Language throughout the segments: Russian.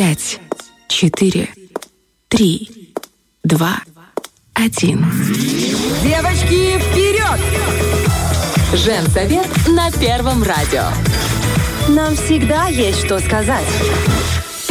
пять, четыре, три, два, один. Девочки, вперед! Женсовет на Первом радио. Нам всегда есть что сказать.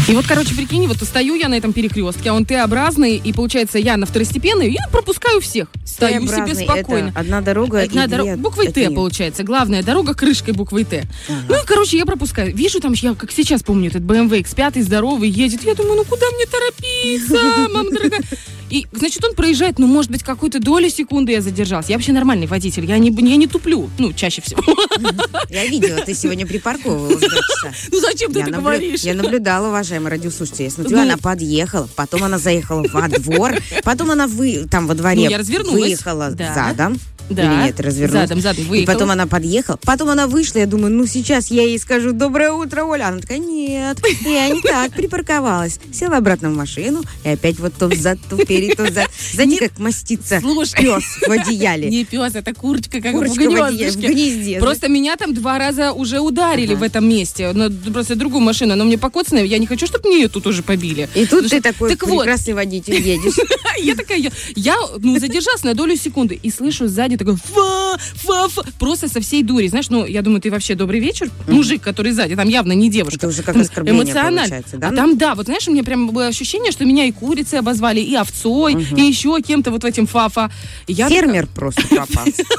И вот, короче, прикинь, вот стою я на этом перекрестке, а он Т-образный, и получается я на второстепенной, и пропускаю всех. Стою себе спокойно. это одна дорога Одна и дорога, буквой Т получается. Главная дорога крышкой буквой Т. Ну и, короче, я пропускаю. Вижу там, я как сейчас помню, этот BMW X5 здоровый едет. Я думаю, ну куда мне торопиться, мама дорогая? И, значит, он проезжает, ну, может быть, какую-то долю секунды я задержался. Я вообще нормальный водитель, я не, я не туплю, ну, чаще всего. Я видела, ты сегодня припарковывалась два часа. Ну, зачем ты это говоришь? я наблюдала, уважаемые радиослушатели. Я смотрю, Ну. она подъехала, потом она заехала во двор, потом она вы, там во дворе Ну, выехала задом. Да. Или нет, развернулась. Задом, задом И выехала. потом она подъехала, потом она вышла, я думаю, ну сейчас я ей скажу «Доброе утро, Оля». Она такая, нет, я не так припарковалась. Села обратно в машину, и опять вот то взад, то вперед, то взад. Знаете, как мастится Слушай. пес в одеяле. Не пес, это курочка, как Курочка в одеяле, в гнездышке. гнезде. Просто меня там два раза уже ударили Ага. в этом месте. Но просто другую машину. Она мне покоцанная. Я не хочу, чтобы мне ее тут уже побили. И тут Потому ты что- такой Так вот, прекрасный водитель едешь. я такая, я, я, ну, задержалась на долю секунды и слышу сзади такой фа, фа, фа, просто со всей дури. Знаешь, ну, я думаю, ты вообще добрый вечер. Мужик, который сзади, там явно не девушка. Это уже как Там оскорбление эмоционально. получается, да? А там, да, вот знаешь, у меня прям было ощущение, что меня и курицей обозвали, и овцой, и еще кем-то вот в этим фа-фа. Я Фермер просто попался.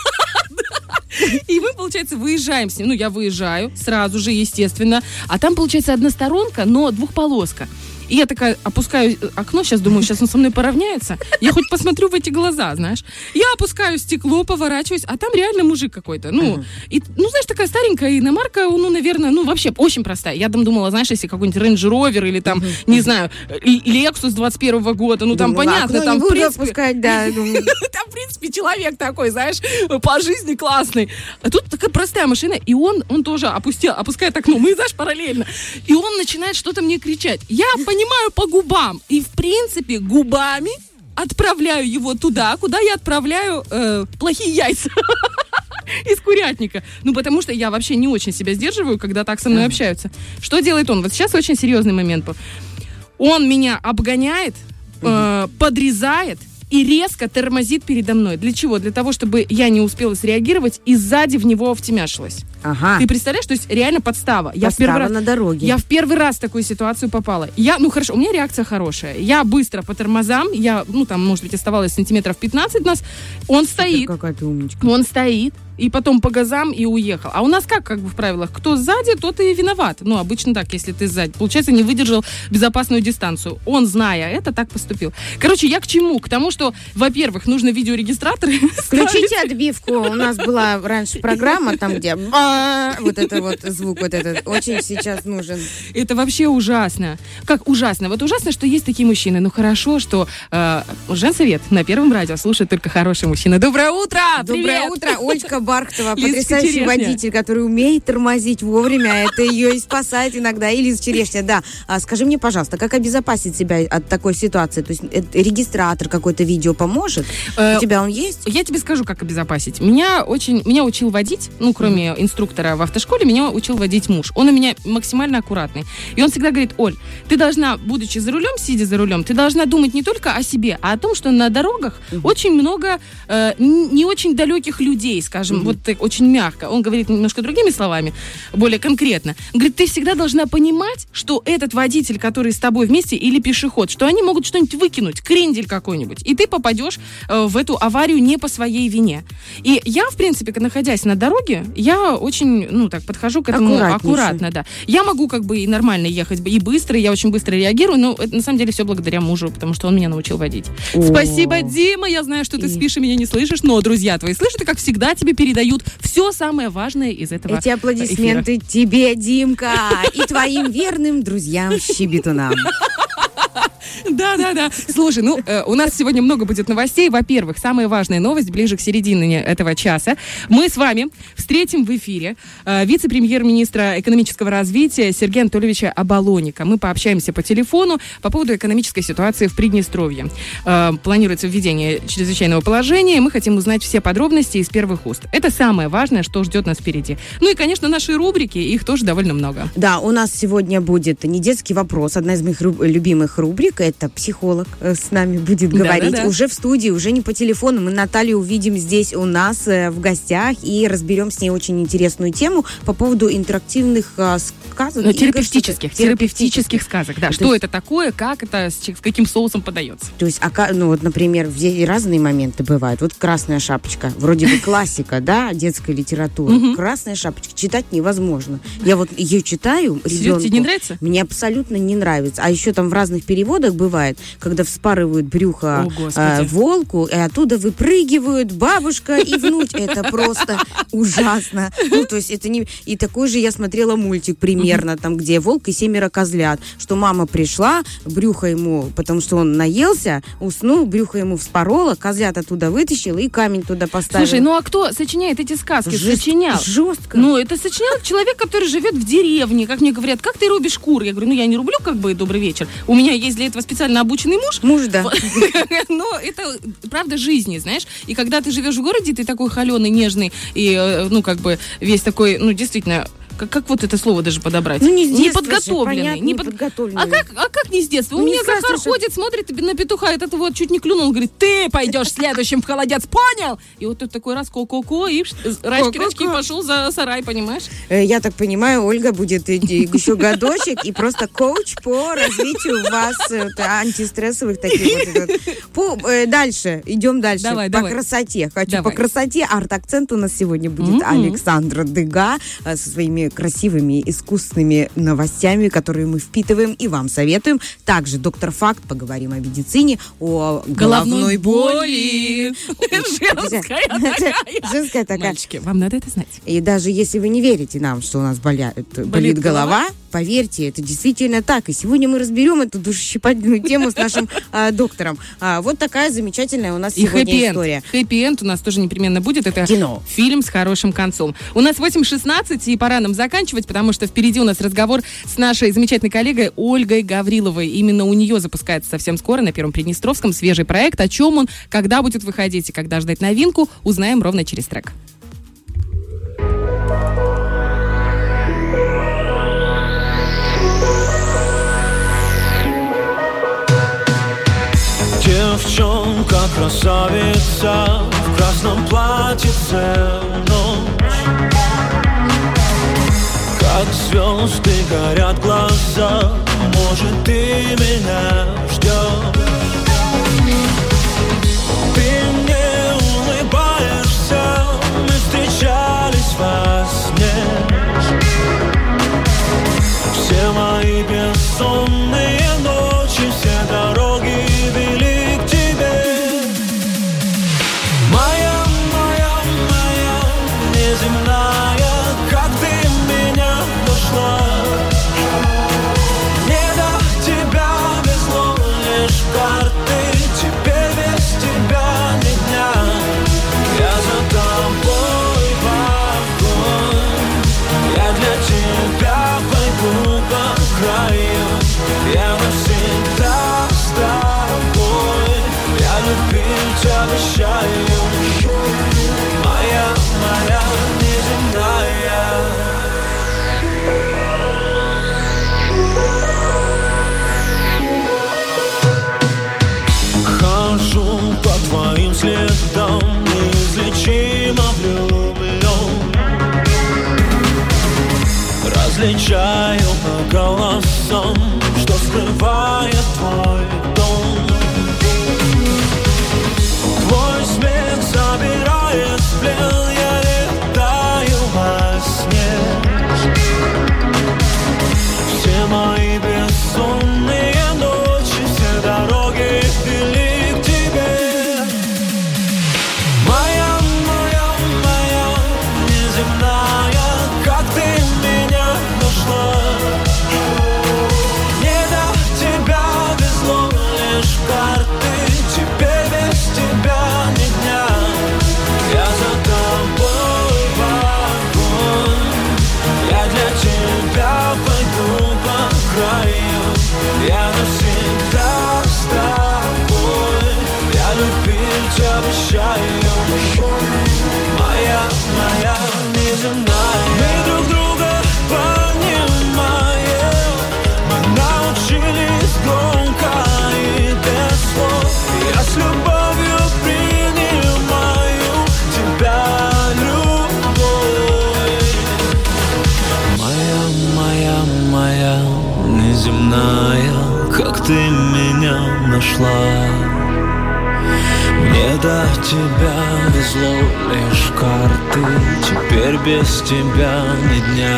И мы, получается, выезжаем с ним. Ну, я выезжаю сразу же, естественно. А там, получается, односторонка, но двухполоска. И я такая опускаю окно, сейчас думаю, сейчас он со мной поравняется. Я хоть посмотрю в эти глаза, знаешь. Я опускаю стекло, поворачиваюсь, а там реально мужик какой-то. Ну, и, ну знаешь, такая старенькая иномарка, ну, наверное, ну, вообще очень простая. Я там думала, знаешь, если какой-нибудь Range Rover или там, не знаю, Lexus 21 года, ну, там Думала, понятно, там, в принципе, опускать, да. там, в принципе, человек такой, знаешь, по жизни классный. А тут такая простая машина, и он, он тоже опустил, опускает окно. Мы, знаешь, параллельно. И он начинает что-то мне кричать. Я понимаю по губам. И, в принципе, губами отправляю его туда, куда я отправляю э, плохие яйца. Из курятника. Ну, потому что я вообще не очень себя сдерживаю, когда так со мной общаются. Что делает он? Вот сейчас очень серьезный момент. Он меня обгоняет, э, подрезает и резко тормозит передо мной. Для чего? Для того, чтобы я не успела среагировать и сзади в него втемяшилась. Ага. Ты представляешь, то есть реально подстава. Я в первый Подстава раз, на дороге. я в первый раз в такую ситуацию попала. Я, ну хорошо, у меня реакция хорошая. Я быстро по тормозам, я, ну там, может быть, оставалось сантиметров 15 нас. Он стоит, Какая ты умничка. он стоит, и потом по газам и уехал. А у нас как, как бы в правилах, кто сзади, тот и виноват. Ну, обычно так, если ты сзади. Получается, не выдержал безопасную дистанцию. Он, зная это, так поступил. Короче, я к чему? К тому, что, во-первых, нужно видеорегистратор. Включите отбивку. У нас была раньше программа, там, где вот это вот звук, вот этот очень сейчас нужен. Это вообще ужасно. Как ужасно? Вот ужасно, что есть такие мужчины. Ну хорошо, что э, Женсовет на Первом радио слушает только хорошие мужчины. Доброе утро! Доброе Привет! утро, Ольга Бархтова, потрясающий водитель, который умеет тормозить вовремя. Это ее и спасает иногда. И Лиза Черешня, да. А скажи мне, пожалуйста, как обезопасить себя от такой ситуации? То есть э, регистратор какой-то видео поможет? Э, У тебя он есть? Я тебе скажу, как обезопасить. Меня очень, меня учил водить, ну, кроме инструктора в автошколе, меня учил водить муж. Он у меня максимально аккуратный. И он всегда говорит, Оль, ты должна, будучи за рулем, сидя за рулем, ты должна думать не только о себе, а о том, что на дорогах очень много э, не очень далеких людей, скажем, вот так, очень мягко. Он говорит немножко другими словами, более конкретно. Он говорит, ты всегда должна понимать, что этот водитель, который с тобой вместе, или пешеход, что они могут что-нибудь выкинуть, крендель какой-нибудь, и ты попадешь э, в эту аварию не по своей вине. И я, в принципе, находясь на дороге, я очень, ну, так, подхожу к этому аккуратно, да. Я могу как бы и нормально ехать, и быстро, и я очень быстро реагирую, но это на самом деле все благодаря мужу, потому что он меня научил водить. О. Спасибо, Дима, я знаю, что ты И- спишь и меня не слышишь, но друзья твои слышат, и как всегда тебе передают все самое важное из этого Эти аплодисменты тебе, Димка, и твоим верным друзьям щебетунам. Да, да, да. Слушай, ну, э, у нас сегодня много будет новостей. Во-первых, самая важная новость ближе к середине этого часа. Мы с вами встретим в эфире э, вице-премьер-министра экономического развития Сергея Анатольевича Оболоника. Мы пообщаемся по телефону по поводу экономической ситуации в Приднестровье. Э, планируется введение чрезвычайного положения, мы хотим узнать все подробности из первых уст. Это самое важное, что ждет нас впереди. Ну и, конечно, наши рубрики, их тоже довольно много. Да, у нас сегодня будет не детский вопрос. Одна из моих любимых рубрик. Это психолог э, с нами будет говорить. Да-да-да. Уже в студии, уже не по телефону. Мы Наталью увидим здесь у нас э, в гостях и разберем с ней очень интересную тему по поводу интерактивных а, сказок. Ну, игр, терапевтических, что-то. терапевтических сказок, да. То Что это такое, как это, с, каким соусом подается? То есть, ака- ну вот, например, здесь разные моменты бывают. Вот «Красная шапочка», вроде бы классика, да, детской литературы. «Красная шапочка» читать невозможно. Я вот ее читаю, Серьезно, тебе не нравится? Мне абсолютно не нравится. А еще там в разных переводах бывает, когда вспарывают брюхо О, э, волку, и оттуда выпрыгивают бабушка и внуч. Это просто ужасно. Ну, то есть это не... И такой же я смотрела мультик примерно, там, где волк и семеро козлят, что мама пришла, брюхо ему, потому что он наелся, уснул, брюхо ему вспорола, козлят оттуда вытащила и камень туда поставила. Слушай, ну а кто сочиняет эти сказки? Жест- Сочинял. Жестко. Ну, это сочинял человек, который живет в деревне. Как мне говорят, как ты рубишь кур? Я говорю, ну я не рублю, как бы, добрый вечер. У меня есть для этого специально обученный муж. Муж, да. Но это правда жизни, знаешь. И когда ты живешь в городе, ты такой холеный, нежный и, э, ну, как бы, весь такой, ну, действительно, как, как вот это слово даже подобрать? Ну, не с детства же, Неподготовленный. понятно, не под- неподготовленный. А как, а как не с детства? У Ну, не меня Захар же. ходит, смотрит на петуха, этот вот чуть не клюнул, говорит, ты пойдешь следующим в холодец, понял? И вот тут такой раз ко-ко-ко, и рачки-рачки пошел за сарай, понимаешь? Э, Я так понимаю, Ольга будет еще годочек и просто коуч по развитию вас э, антистрессовых таких вот. э, дальше, идем дальше. Давай, по красоте. Хочу по красоте. Арт-акцент у нас сегодня будет Мгм. Александра Дыга со своими красивыми искусственными новостями, которые мы впитываем и вам советуем. Также доктор Факт, поговорим о медицине, о головной, боли. Женская такая. Женская такая. Мальчики, вам надо это знать. И даже если вы не верите нам, что у нас боля- это болит, голова? поверьте, это действительно так. И сегодня мы разберем эту душещипательную тему с нашим а, доктором. А, вот такая замечательная у нас И сегодня хэппи-энд. история. Хэппи-энд у нас тоже непременно будет. Это Кино. фильм с хорошим концом. У нас 8.16, и пора нам заканчивать, потому что впереди у нас разговор с нашей замечательной коллегой Ольгой Гавриловой. Именно у нее запускается совсем скоро на Первом Приднестровском свежий проект. О чем он, когда будет выходить и когда ждать новинку, узнаем ровно через трек. Девчонка красавица в красном платьице ночь Как звезды горят глаза. Может ты меня ждешь Ты мне улыбаешься Мы встречались во сне. Все мои бессонные нашла мне до тебя везло лишь карты. Теперь без тебя ни дня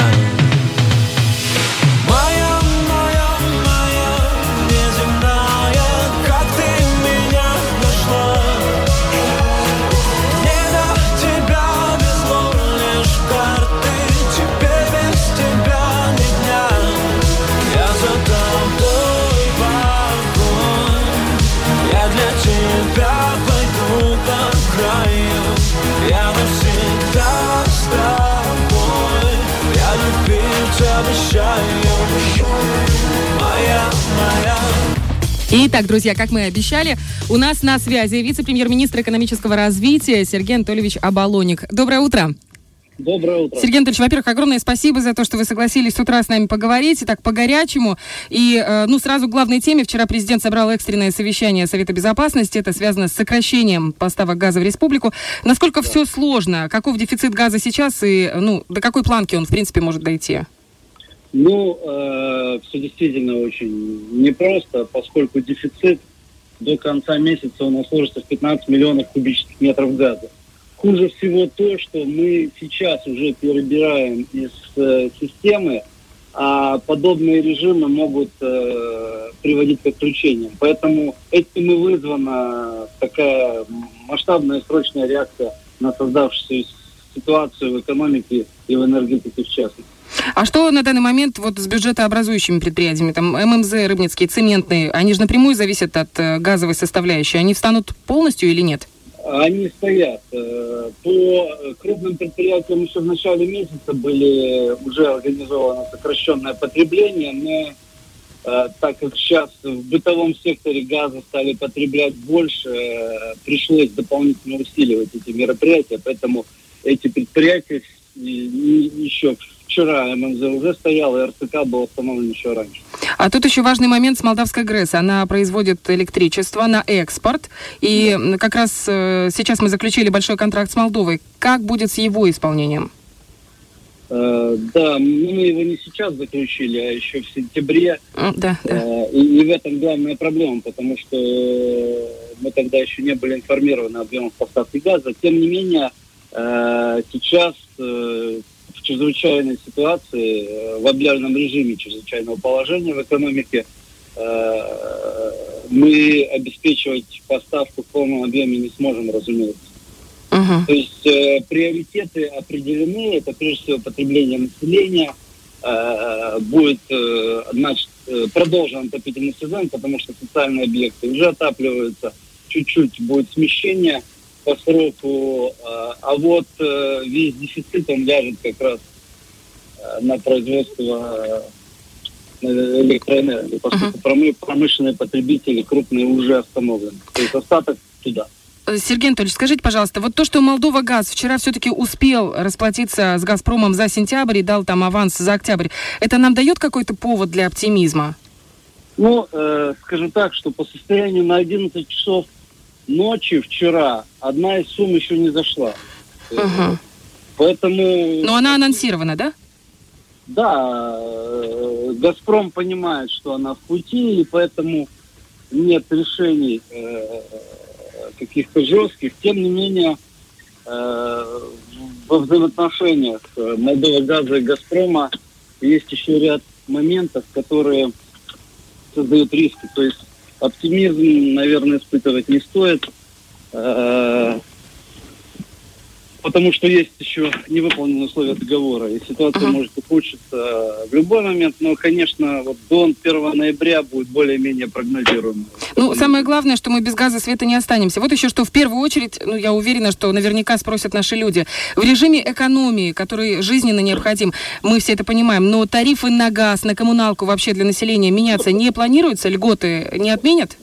обещаю Моя, моя Итак, друзья, как мы и обещали, у нас на связи вице-премьер-министр экономического развития Сергей Анатольевич Абалоник. Доброе утро. Доброе утро. Сергей Анатольевич, во-первых, огромное спасибо за то, что вы согласились с утра с нами поговорить, и так по-горячему. И, э, ну, сразу к главной теме. Вчера президент собрал экстренное совещание Совета Безопасности. Это связано с сокращением поставок газа в республику. Насколько все сложно? Каков дефицит газа сейчас и, ну, до какой планки он, в принципе, может дойти? Ну, все действительно очень непросто, поскольку дефицит до конца месяца у нас сложится в 15 миллионов кубических метров газа. Хуже всего то, что мы сейчас уже перебираем из э, системы, а подобные режимы могут э, приводить к отключениям. Поэтому этим и вызвана такая масштабная срочная реакция на создавшуюся ситуацию в экономике и в энергетике в частности. А что на данный момент вот с бюджетообразующими предприятиями, там ММЗ, Рыбницкие, цементные, они же напрямую зависят от э, газовой составляющей. Они встанут полностью или нет? Они стоят. Э, По крупным предприятиям еще в начале месяца были уже организовано сокращенное потребление, но э, так как сейчас в бытовом секторе газа стали потреблять больше, э, пришлось дополнительно усиливать эти мероприятия, поэтому эти предприятия еще вчера ММЗ уже стоял, и РЦК был остановлен еще раньше. А тут еще важный момент с Молдавской ГРЭС. Она производит электричество на экспорт. И м, как раз э, сейчас мы заключили большой контракт с Молдовой. Как будет с его исполнением? Э, Да, мы его не сейчас заключили, а еще в сентябре. Да, да. Э, И, и в этом главная проблема, потому что э, мы тогда еще не были информированы о объемах поставки газа. Тем не менее, э, сейчас э, в чрезвычайной ситуации, э, в объявленном режиме чрезвычайного положения в экономике, э, мы обеспечивать поставку в полном объеме не сможем, разумеется. Мгм. То есть э, приоритеты определены, это прежде всего потребление населения, э, будет э, значит, э, продолжен отопительный сезон, потому что социальные объекты уже отапливаются, чуть-чуть будет смещение по сроку, э, а вот э, весь дефицит, он ляжет как раз э, на производство э, электроэнергии, поскольку промы- промышленные потребители крупные уже остановлены. То есть остаток туда. Сергей Анатольевич, скажите, пожалуйста, вот то, что Молдова Газ вчера все-таки успел расплатиться с Газпромом за сентябрь и дал там аванс за октябрь, это нам дает какой-то повод для оптимизма? Ну, э, скажу так, что по состоянию на 11 часов ночи вчера одна из сумм еще не зашла. Мгм. Поэтому, Но она анонсирована, да? да, э, Газпром понимает, что она в пути, и поэтому нет решений э, каких-то жестких. Тем не менее, э, во взаимоотношениях Молдова Газа и Газпрома есть еще ряд моментов, которые создают риски. То есть оптимизм, наверное, испытывать не стоит, э, потому что есть еще невыполненные условия договора, и ситуация Ага. может ухудшиться в любой момент, но, конечно, вот до 1 ноября будет более-менее прогнозируемо. Ну, самое главное, что мы без газа света не останемся. Вот еще что в первую очередь, ну, я уверена, что наверняка спросят наши люди. В режиме экономии, который жизненно необходим, мы все это понимаем, но тарифы на газ, на коммуналку вообще для населения меняться не планируются? Льготы не отменят?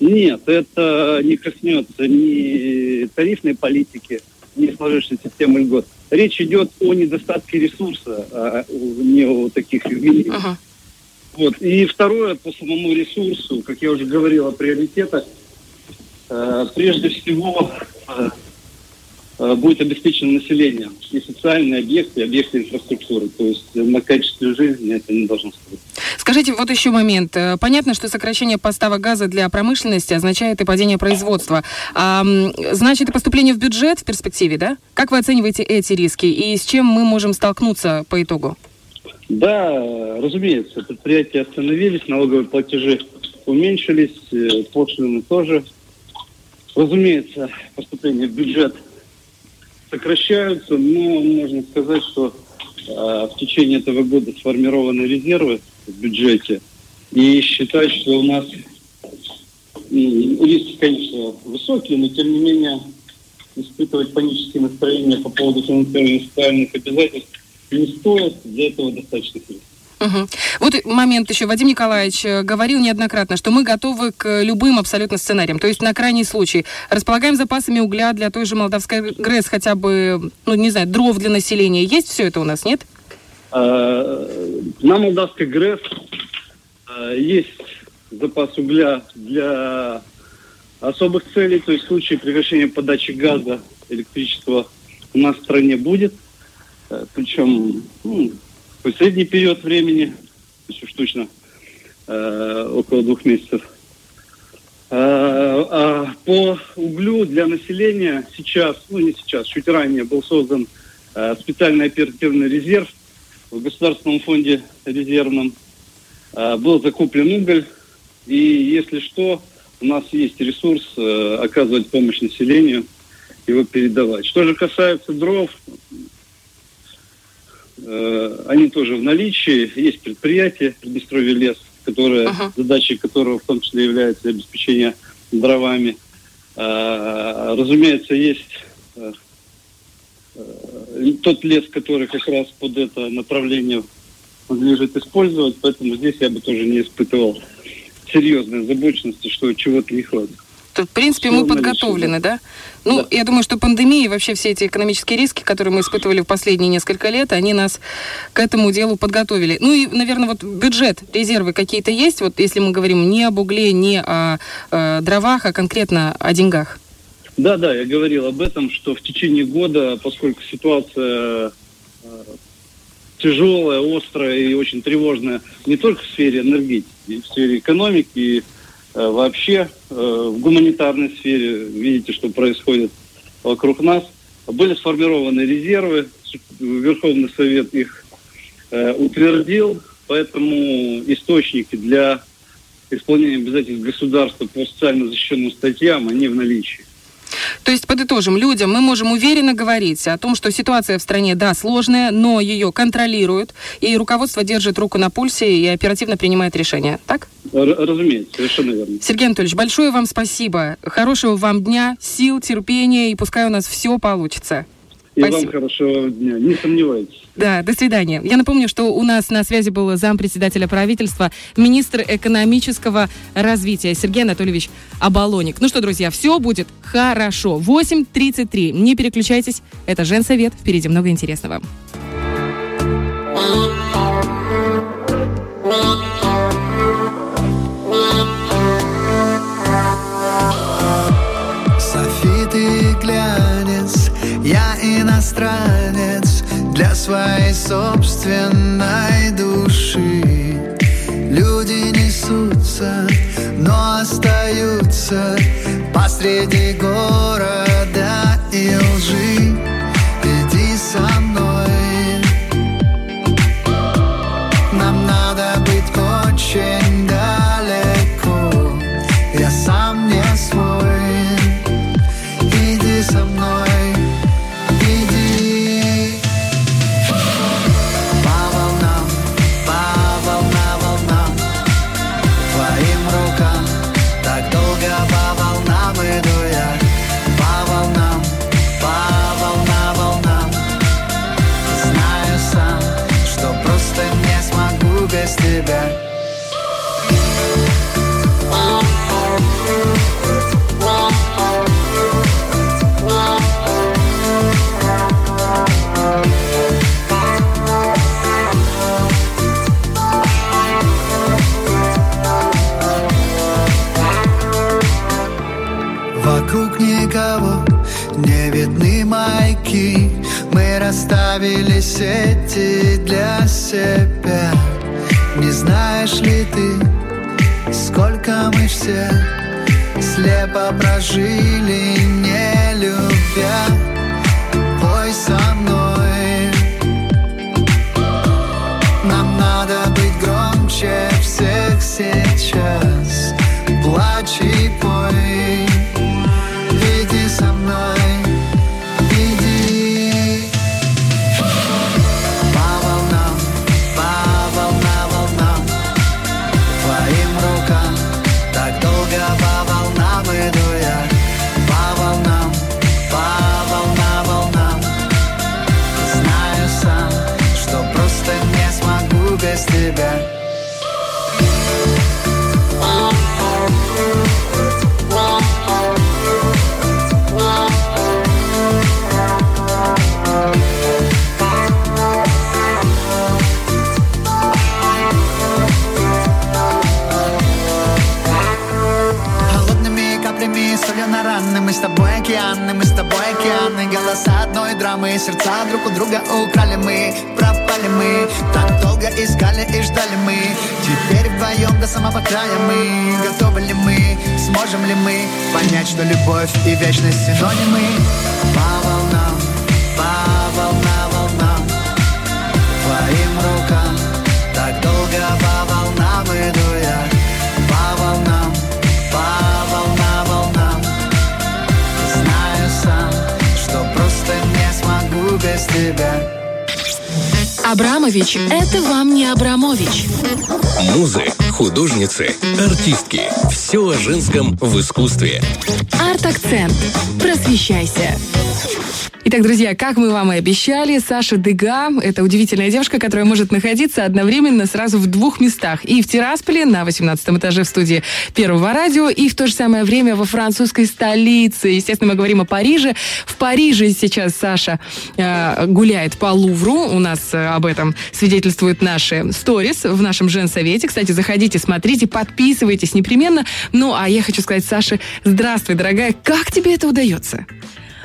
Нет, это не коснется ни тарифной политики, ни сложившейся системы льгот. Речь идет о недостатке ресурса, а не о таких изменениях. Ага. Вот. И второе, по самому ресурсу, как я уже говорил о приоритетах, э, прежде всего э, будет обеспечено население и социальные объекты, и объекты инфраструктуры. То есть на качестве жизни это не должно сказать. Скажите, вот еще момент. Э, Понятно, что сокращение поставок газа для промышленности означает и падение производства. А, значит, и поступление в бюджет в перспективе, да? Как вы оцениваете эти риски и с чем мы можем столкнуться по итогу? Да, э, разумеется, предприятия остановились, налоговые платежи уменьшились, э, пошлины тоже. Разумеется, поступления в бюджет сокращаются, но можно сказать, что э, в течение этого года сформированы резервы в бюджете. И считать, что у нас риски, конечно, высокие, но тем не менее испытывать панические настроения по поводу финансирования социальных обязательств не стоит. Для этого достаточно средств. Мгм. Вот момент еще. Вадим Николаевич э, говорил неоднократно, что мы готовы к любым абсолютно сценариям. То есть на крайний случай располагаем запасами угля для той же Молдавской ГРЭС, хотя бы, ну, не знаю, дров для населения. Есть все это у нас, нет? Э, На Молдавской ГРЭС э, есть запас угля для особых целей, то есть в случае прекращения подачи газа, электричества у нас в стране будет. Причем ну, в средний период времени, уж точно э, около двух месяцев. Э, а по углю для населения сейчас, ну не сейчас, чуть ранее был создан э, специальный оперативный резерв в Государственном фонде резервном. Э, Был закуплен уголь, и если что, у нас есть ресурс э, оказывать помощь населению, его передавать. Что же касается дров, они тоже в наличии. Есть предприятие Приднестровье лес, которое, Ага. задачей которого в том числе является обеспечение дровами. Э, разумеется, есть э, э, тот лес, который как раз под это направление надлежит использовать, поэтому здесь я бы тоже не испытывал серьезной озабоченности, что чего-то не хватит. В принципе, мы подготовлены, да? Ну, Да. я думаю, что пандемия и вообще все эти экономические риски, которые мы испытывали в последние несколько лет, они нас к этому делу подготовили. Ну и, наверное, вот бюджет, резервы какие-то есть, вот если мы говорим не об угле, не о э, дровах, а конкретно о деньгах. Да, да, я говорил об этом, что в течение года, поскольку ситуация э, тяжелая, острая и очень тревожная не только в сфере энергетики, и в сфере экономики, вообще э, в гуманитарной сфере, видите, что происходит вокруг нас, были сформированы резервы, Верховный Совет их э, утвердил, поэтому источники для исполнения обязательств государства по социально защищенным статьям, они в наличии. То есть, подытожим, людям мы можем уверенно говорить о том, что ситуация в стране, да, сложная, но ее контролируют, и руководство держит руку на пульсе и оперативно принимает решения. Так? Разумеется, совершенно верно. Сергей Анатольевич, большое вам спасибо. Хорошего вам дня, сил, терпения, и пускай у нас все получится. И вам Спасибо. хорошего дня. Не сомневайтесь. Да, до свидания. Я напомню, что у нас на связи был зампредседателя правительства, министр экономического развития Сергей Анатольевич Абалоник. Ну что, друзья, все будет хорошо. 8.33. Не переключайтесь. Это Женсовет. Впереди много интересного. Иностранец Для своей собственной души. Люди несутся, но остаются Посреди города и лжи. Иди со мной. Нам надо быть очень себя Не знаешь ли ты Сколько мы все Слепо прожили Не любя? Пой со мной. Нам надо быть громче всех сейчас драмы, сердца друг у друга украли мы Пропали мы, так долго искали и ждали мы. Теперь вдвоем до самого края мы. Готовы ли мы, сможем ли мы Понять, что любовь и вечность синонимы? По волнам, по волна волнам Твоим рукам Так долго по волнам иду Абрамович – это вам не Абрамович. Музы, художницы, артистки. Все о женском в искусстве. Арт-акцент. Просвещайся. Итак, друзья, как мы вам и обещали, Саша Дега – это удивительная девушка, которая может находиться одновременно сразу в двух местах. И в Тирасполе, на 18 этаже в студии Первого радио, и в то же самое время во французской столице. Естественно, мы говорим о Париже. В Париже сейчас Саша э, гуляет по Лувру. У нас э, об этом свидетельствуют наши сторис в нашем женсовете. Кстати, заходите, смотрите, подписывайтесь непременно. Ну, а я хочу сказать, Саше, здравствуй, дорогая. Как тебе это удается?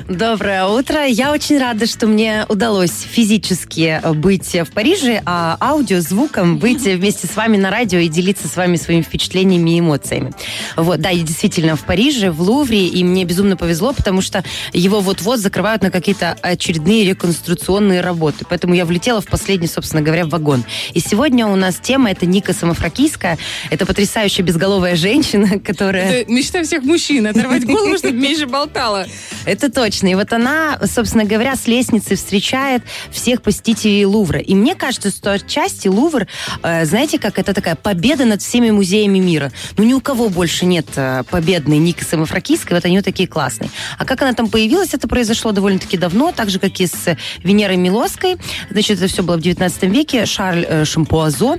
Доброе утро. Я очень рада, что мне удалось физически быть в Париже, а аудио, звуком быть вместе с вами на радио и делиться с вами своими впечатлениями и эмоциями. Вот, да, я действительно в Париже, в Лувре, и мне безумно повезло, потому что его вот-вот закрывают на какие-то очередные реконструкционные работы. Поэтому я влетела в последний, собственно говоря, вагон. И сегодня у нас тема это Ника Самофракийская. Это потрясающая безголовая женщина, которая... Это мечта всех мужчин, оторвать голову, чтобы меньше болтала. Это точно. И вот она, собственно говоря, с лестницы встречает всех посетителей Лувра. И мне кажется, что отчасти Лувр, э, знаете, как это такая победа над всеми музеями мира. Ну, ни у кого больше нет э, победной Ники Самофракийской, вот они вот такие классные. А как она там появилась, это произошло довольно-таки давно, так же, как и с Венерой Милоской. Значит, это все было в 19 веке. Шарль э, Шампуазо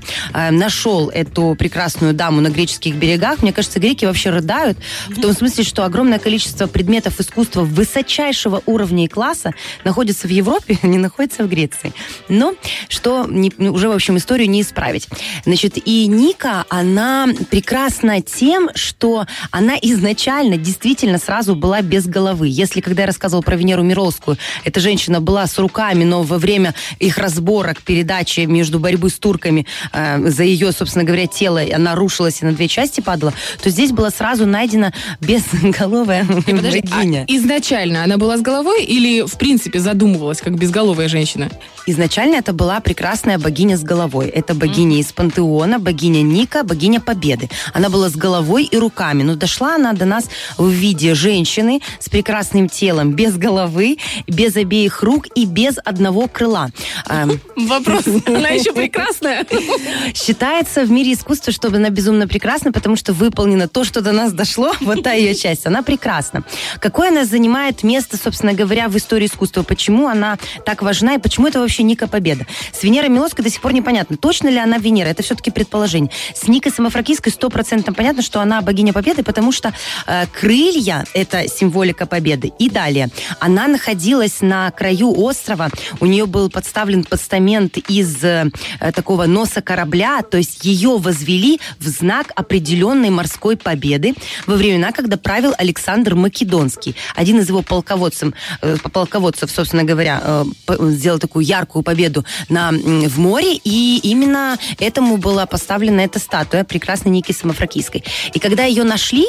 нашел эту прекрасную даму на греческих берегах. Мне кажется, греки вообще рыдают в том смысле, что огромное количество предметов искусства высочайшего уровня и класса находится в Европе, не находится в Греции. Но что не- ну, уже, в общем, историю не исправить. Значит, и Ника, она прекрасна тем, что она изначально действительно сразу была без головы. Если, когда я рассказывала про Венеру Миролскую, эта женщина была с руками, но во время их разборок, передачи между борьбы с турками э, за ее, собственно говоря, тело, она рушилась и на две части падала, то здесь была сразу найдена безголовая а богиня. изначально она была с головой или, в принципе, задумывалась как безголовая женщина? Изначально это была прекрасная богиня с головой. Это богиня из пантеона, богиня Ника, богиня Победы. Она была с головой и руками, но дошла она до нас в виде женщины с прекрасным телом, без головы, без обеих рук и без одного крыла. Эм, Вопрос, она еще прекрасная. Считается в мире искусства, что она безумно прекрасна, потому что выполнено то, что до нас дошло, вот та ее часть, она прекрасна. Какое она занимает место место, собственно говоря, в истории искусства. Почему она так важна и почему это вообще Ника Победа? С Венерой Милоской до сих пор непонятно, точно ли она Венера. Это все-таки предположение. С Никой Самофракийской стопроцентно понятно, что она богиня Победы, потому что э, крылья – это символика Победы. И далее. Она находилась на краю острова. У нее был подставлен постамент из э, такого носа корабля, то есть ее возвели в знак определенной морской победы во времена, когда правил Александр Македонский. Один из его полководцев, э, полководцев собственно говоря, э, сделал такую яркую победу на, в море, и именно этому была поставлена эта статуя прекрасной Ники Самофракийской. И когда ее нашли,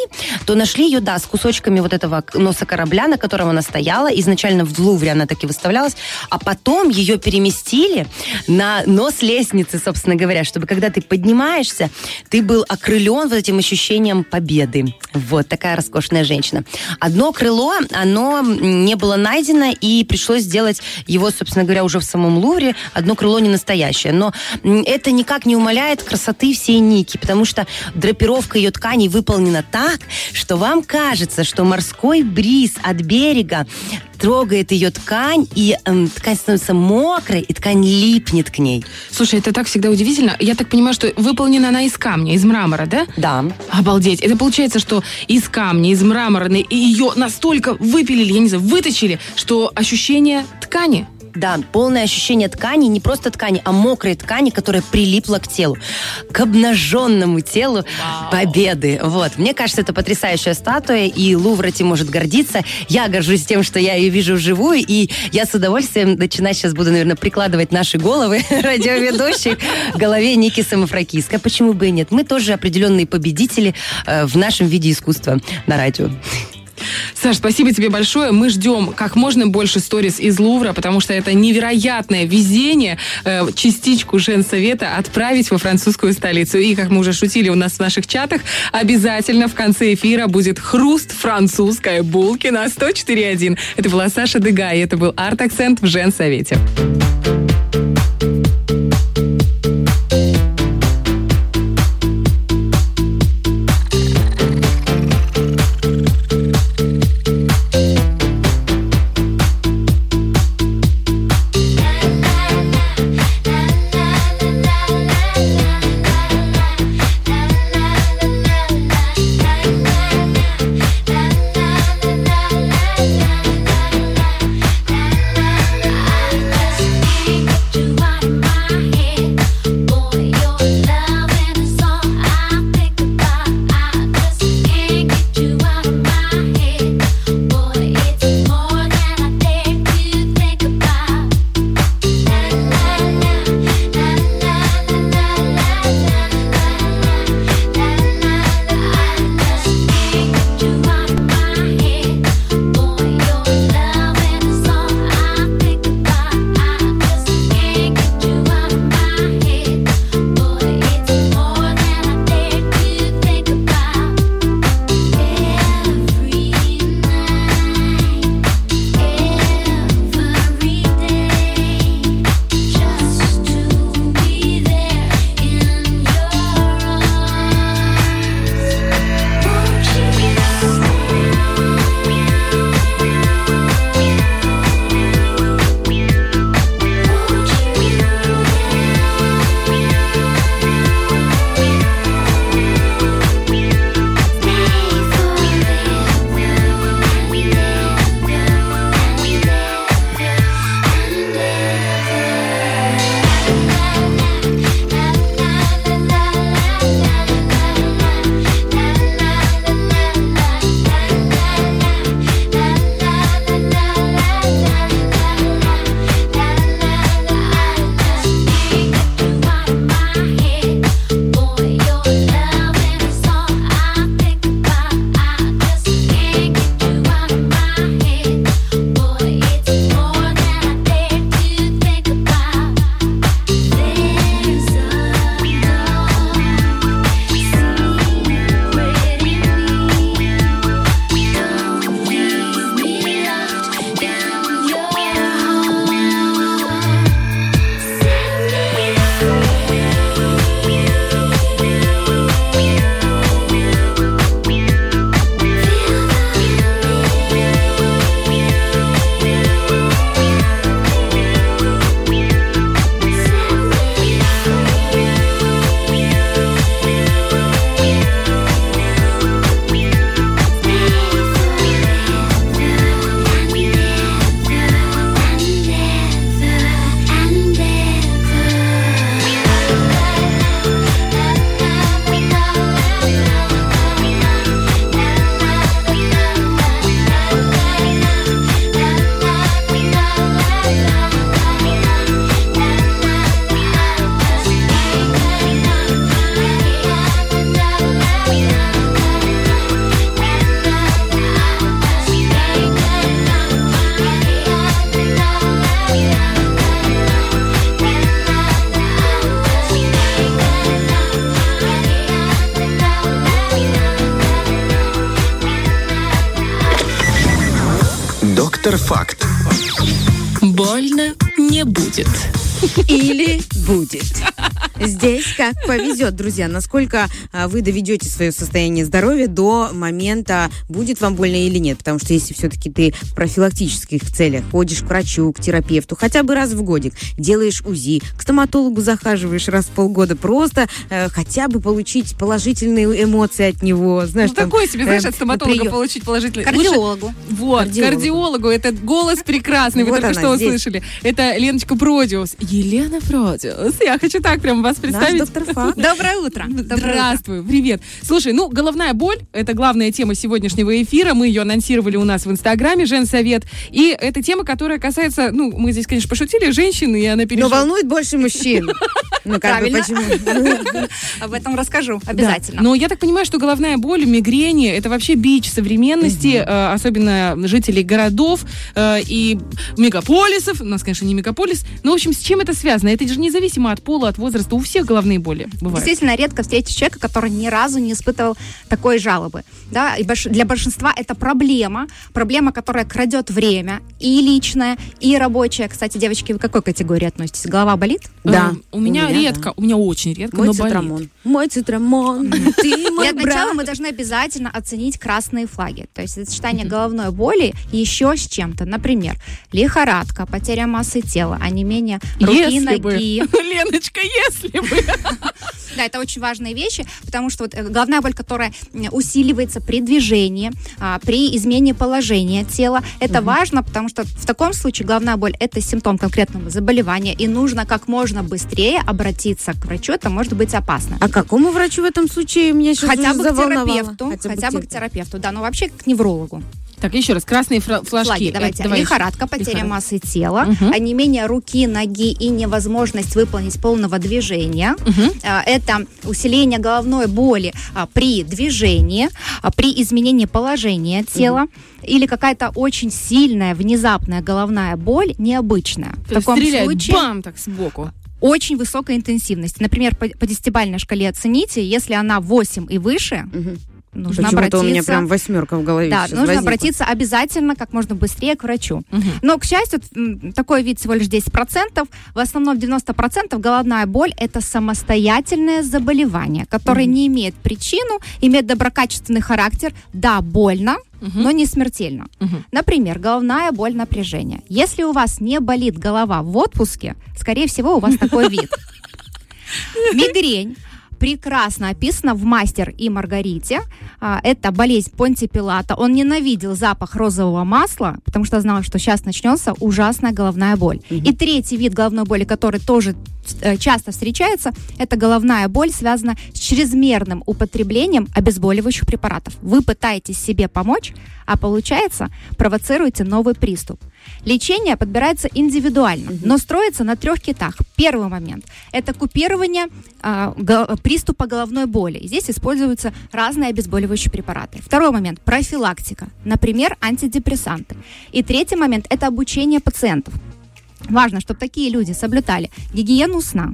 то нашли ее, да, с кусочками вот этого носа корабля, на котором она стояла. Изначально в Лувре она так и выставлялась, а потом ее переместили на нос лестницы, собственно говоря, чтобы когда ты поднимаешься, ты был окрылен вот этим ощущением победы. Вот такая роскошная женщина. Одно крыло, оно не было найдено, и пришлось сделать его, собственно говоря, уже в самом Лувре. Одно крыло не настоящее. Но это никак не умаляет красоты всей Ники, потому что драпировка ее тканей выполнена так, что вам кажется, что морской бриз от берега трогает ее ткань, и эм, ткань становится мокрой, и ткань липнет к ней. Слушай, это так всегда удивительно. Я так понимаю, что выполнена она из камня, из мрамора, да? Да. Обалдеть. Это получается, что из камня, из мрамора, и ее настолько выпилили, я не знаю, выточили, что ощущение ткани. Да, полное ощущение ткани, не просто ткани, а мокрой ткани, которая прилипла к телу, к обнаженному телу победы. Вот, мне кажется, это потрясающая статуя, и Лувр этим может гордиться. Я горжусь тем, что я ее вижу вживую, и я с удовольствием начинать сейчас буду, наверное, прикладывать наши головы радиоведущих голове Ники Самофракийской. А Почему бы и нет? Мы тоже определенные победители э, в нашем виде искусства на радио. Саш, спасибо тебе большое. Мы ждем как можно больше сторис из Лувра, потому что это невероятное везение э, частичку женсовета отправить во французскую столицу. И, как мы уже шутили у нас в наших чатах, обязательно в конце эфира будет хруст французской булки на 104.1. Это была Саша Дега, и это был арт-акцент в женсовете. Как повезет, друзья, насколько а, вы доведете свое состояние здоровья до момента, будет вам больно или нет. Потому что если все-таки ты в профилактических целях ходишь к врачу, к терапевту, хотя бы раз в годик, делаешь УЗИ, к стоматологу захаживаешь раз в полгода, просто э, хотя бы получить положительные эмоции от него. Знаешь, Ну, там, такое себе, знаешь, э, от стоматолога прием. получить положительный. Кардиологу. Лучше- Вот, Кардиологу. кардиологу. Этот голос прекрасный. Вы Вот только она что здесь. услышали. Это Леночка Продиус. Елена Продиус. Я хочу так прям вас Наш представить. доктор Доброе утро. Доброе утро. Здравствуй, привет. Слушай, ну, головная боль – это главная тема сегодняшнего эфира. Мы ее анонсировали у нас в Инстаграме, Женсовет. И это тема, которая касается, ну, мы здесь, конечно, пошутили, женщины, и она Но переживает. волнует больше мужчин. Ну, как бы Правильно. почему? Об этом расскажу обязательно. Но я так понимаю, что головная боль, мигрени – это вообще бич современности, э, особенно жителей городов э, и мегаполисов. У нас, конечно, не мегаполис. Но, в общем, с чем это связано? Это же независимо от пола, от возраста. У всех головные боли бывают. Действительно, редко встретишь человека, который ни разу не испытывал такой жалобы. Да? И больш- для большинства это проблема. Проблема, которая крадет время и личное, и рабочее. Кстати, девочки, вы к какой категории относитесь? Голова болит? Да. Э, У меня да. редко, у меня очень редко, Мой но болит. цитрамон. Мой цитрамон. Ты мой от начала мы должны обязательно оценить красные флаги. То есть это сочетание головной боли еще с чем-то. Например, лихорадка, потеря массы тела, а не менее руки, ноги. Леночка, если бы. Да, это очень важные вещи, потому что вот э, головная боль, которая усиливается при движении, а, при измене положения тела, это важно, потому что в таком случае головная боль это симптом конкретного заболевания, и нужно как можно быстрее обратиться к врачу, это может быть опасно. А какому врачу в этом случае меня сейчас Хотя бы к терапевту, хотя, бы к терапевту, да, но вообще к неврологу. Так, еще раз, красные фра- флажки. Флаги, Это давайте. давай Лихорадка, потеря Лихорадка. массы тела, Мгм. а не менее руки, ноги и невозможность выполнить полного движения. А, Это усиление головной боли а, при движении, а, при изменении положения тела. Или какая-то очень сильная, внезапная головная боль, необычная. В То есть таком стреляет, случае бам, так сбоку. очень высокая интенсивность. Например, по, по десятибалльной шкале оцените, если она 8 и выше, нужно Почему-то обратиться... у меня прям восьмерка в голове Да, нужно возникла. обратиться обязательно как можно быстрее к врачу. Мгм. Но, к счастью, такой вид всего лишь 10%. В основном 90% головная боль – это самостоятельное заболевание, которое не имеет причину, имеет доброкачественный характер. Да, больно, Мгм. но не смертельно. Мгм. Например, головная боль напряжения. Если у вас не болит голова в отпуске, скорее всего, у вас такой вид. Мигрень прекрасно описана в «Мастер и Маргарите». А, Это болезнь Понти Пилата. Он ненавидел запах розового масла, потому что знал, что сейчас начнется ужасная головная боль. И третий вид головной боли, который тоже э, часто встречается, это головная боль, связана с чрезмерным употреблением обезболивающих препаратов. Вы пытаетесь себе помочь, а получается, провоцируете новый приступ. Лечение подбирается индивидуально, но строится на трех китах. Первый момент – это купирование а, го- приступа головной боли. Здесь используются разные обезболивающие препараты. Второй момент – профилактика, например, антидепрессанты. И третий момент – это обучение пациентов. Важно, чтобы такие люди соблюдали гигиену сна,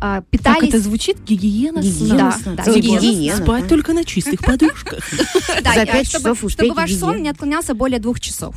Как питались... это звучит? Гигиена Гигиена сна. Да, Целая гигиена гигиена. Спать только на чистых подушках. Да, За пять чтобы, часов чтобы ваш сон не отклонялся более двух часов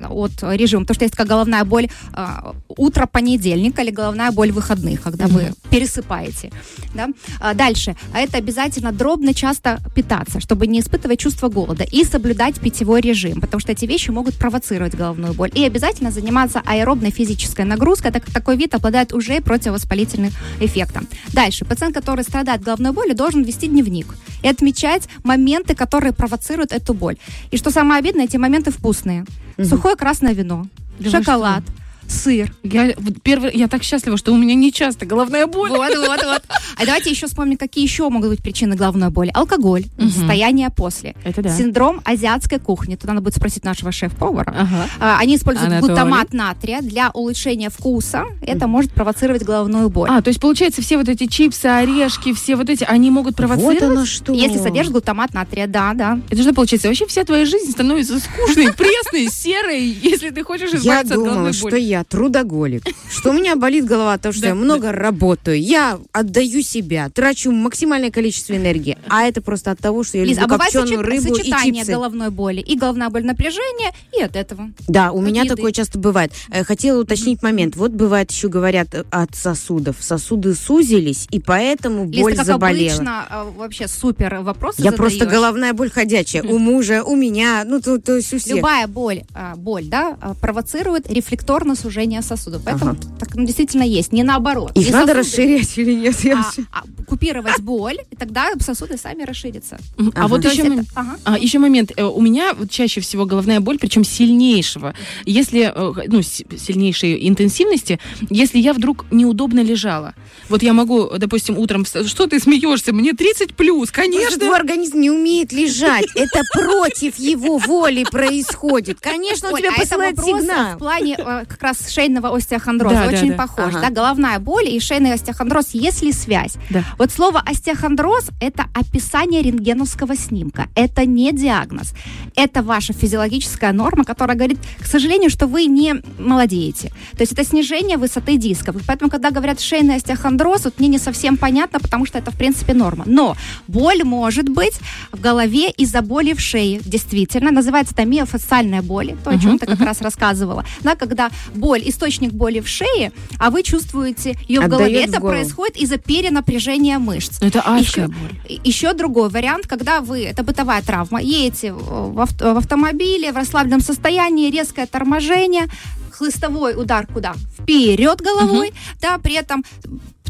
от режима. Потому что есть такая головная боль а, утро понедельника или головная боль выходных, когда вы пересыпаете. Да? А, дальше. А это обязательно дробно часто питаться, чтобы не испытывать чувство голода. И соблюдать питьевой режим, потому что эти вещи могут провоцировать головную боль. И обязательно заниматься аэробной физической нагрузкой, так как такой вид обладает уже противовоспалительным эффектом. Дальше. Пациент, который страдает головной болью, должен вести дневник и отмечать моменты, которые провоцируют эту боль. И что самое обидное, эти моменты вкусные. Сухое красное вино, Да шоколад, сыр. Я, вот первый, я так счастлива, что у меня не часто головная боль. Вот, вот, вот. А давайте еще вспомним, какие еще могут быть причины головной боли. Алкоголь, состояние после. Это да. Синдром азиатской кухни. Тут надо будет спросить нашего шеф-повара. Ага. А, Они используют Анатолий. глутамат натрия для улучшения вкуса. Это может провоцировать головную боль. А, то есть, получается, все вот эти чипсы, орешки, все вот эти, они могут провоцировать? Вот оно что. Если содержит глутамат натрия, да, да. Это что получается? Вообще вся твоя жизнь становится скучной, пресной, серой, если ты хочешь избавиться от думала, головной что боли. я я трудоголик, что у меня болит голова от того, что я много работаю, я отдаю себя, трачу максимальное количество энергии, а это просто от того, что я а люблю бывает копченую рыбу и сочетание чипсы. головной боли и головная боль напряжения, и от этого. Да, у меня такое часто бывает. Э, Хотела уточнить момент. Вот бывает еще говорят э, от сосудов. Сосуды сузились, и поэтому боль заболела. обычно, э, вообще супер вопросы Я просто головная боль ходячая. У мужа, у меня, ну то, есть у всех. Любая боль, а, боль, да, а, провоцирует рефлекторное сужение сосудов. Поэтому так ну, действительно есть, не наоборот. Их Не надо сосуды, расширять или нет? Я а- вообще- а купировать боль, и тогда сосуды сами расширятся. А Ага. вот То еще, мом- это- ага. а, еще момент. Э, У меня вот чаще всего головная боль, причем сильнейшего. Если, э, ну, с- сильнейшей интенсивности, если я вдруг неудобно лежала. Вот я могу, допустим, утром... Что ты смеешься? Мне 30 плюс, конечно. твой организм не умеет лежать. Это против его воли происходит. Конечно, он Оль, тебе а это посылает вопрос сигнал. в плане э, как раз шейного остеохондроза. Очень похож. Да, головная боль и шейный остеохондроз, есть ли связь? Вот слово остеохондроз – это описание рентгеновского снимка. Это не диагноз. Это ваша физиологическая норма, которая говорит, к сожалению, что вы не молодеете. То есть это снижение высоты дисков. Поэтому, когда говорят шейный остеохондроз, вот мне не совсем понятно, потому что это, в принципе, норма. Но боль может быть в голове из-за боли в шее. Действительно, называется это миофасциальная боль, то, о чем ты как раз рассказывала. Да, когда боль, источник боли в шее, а вы чувствуете ее в Отдает голове. в Это голову. происходит из-за перенапряжения мышц. Ну, Это адская Еще, боль. еще другой вариант, когда вы, это бытовая травма, едете в, авто- в автомобиле в расслабленном состоянии, резкое торможение, хлыстовой удар куда? Вперед головой, да, при этом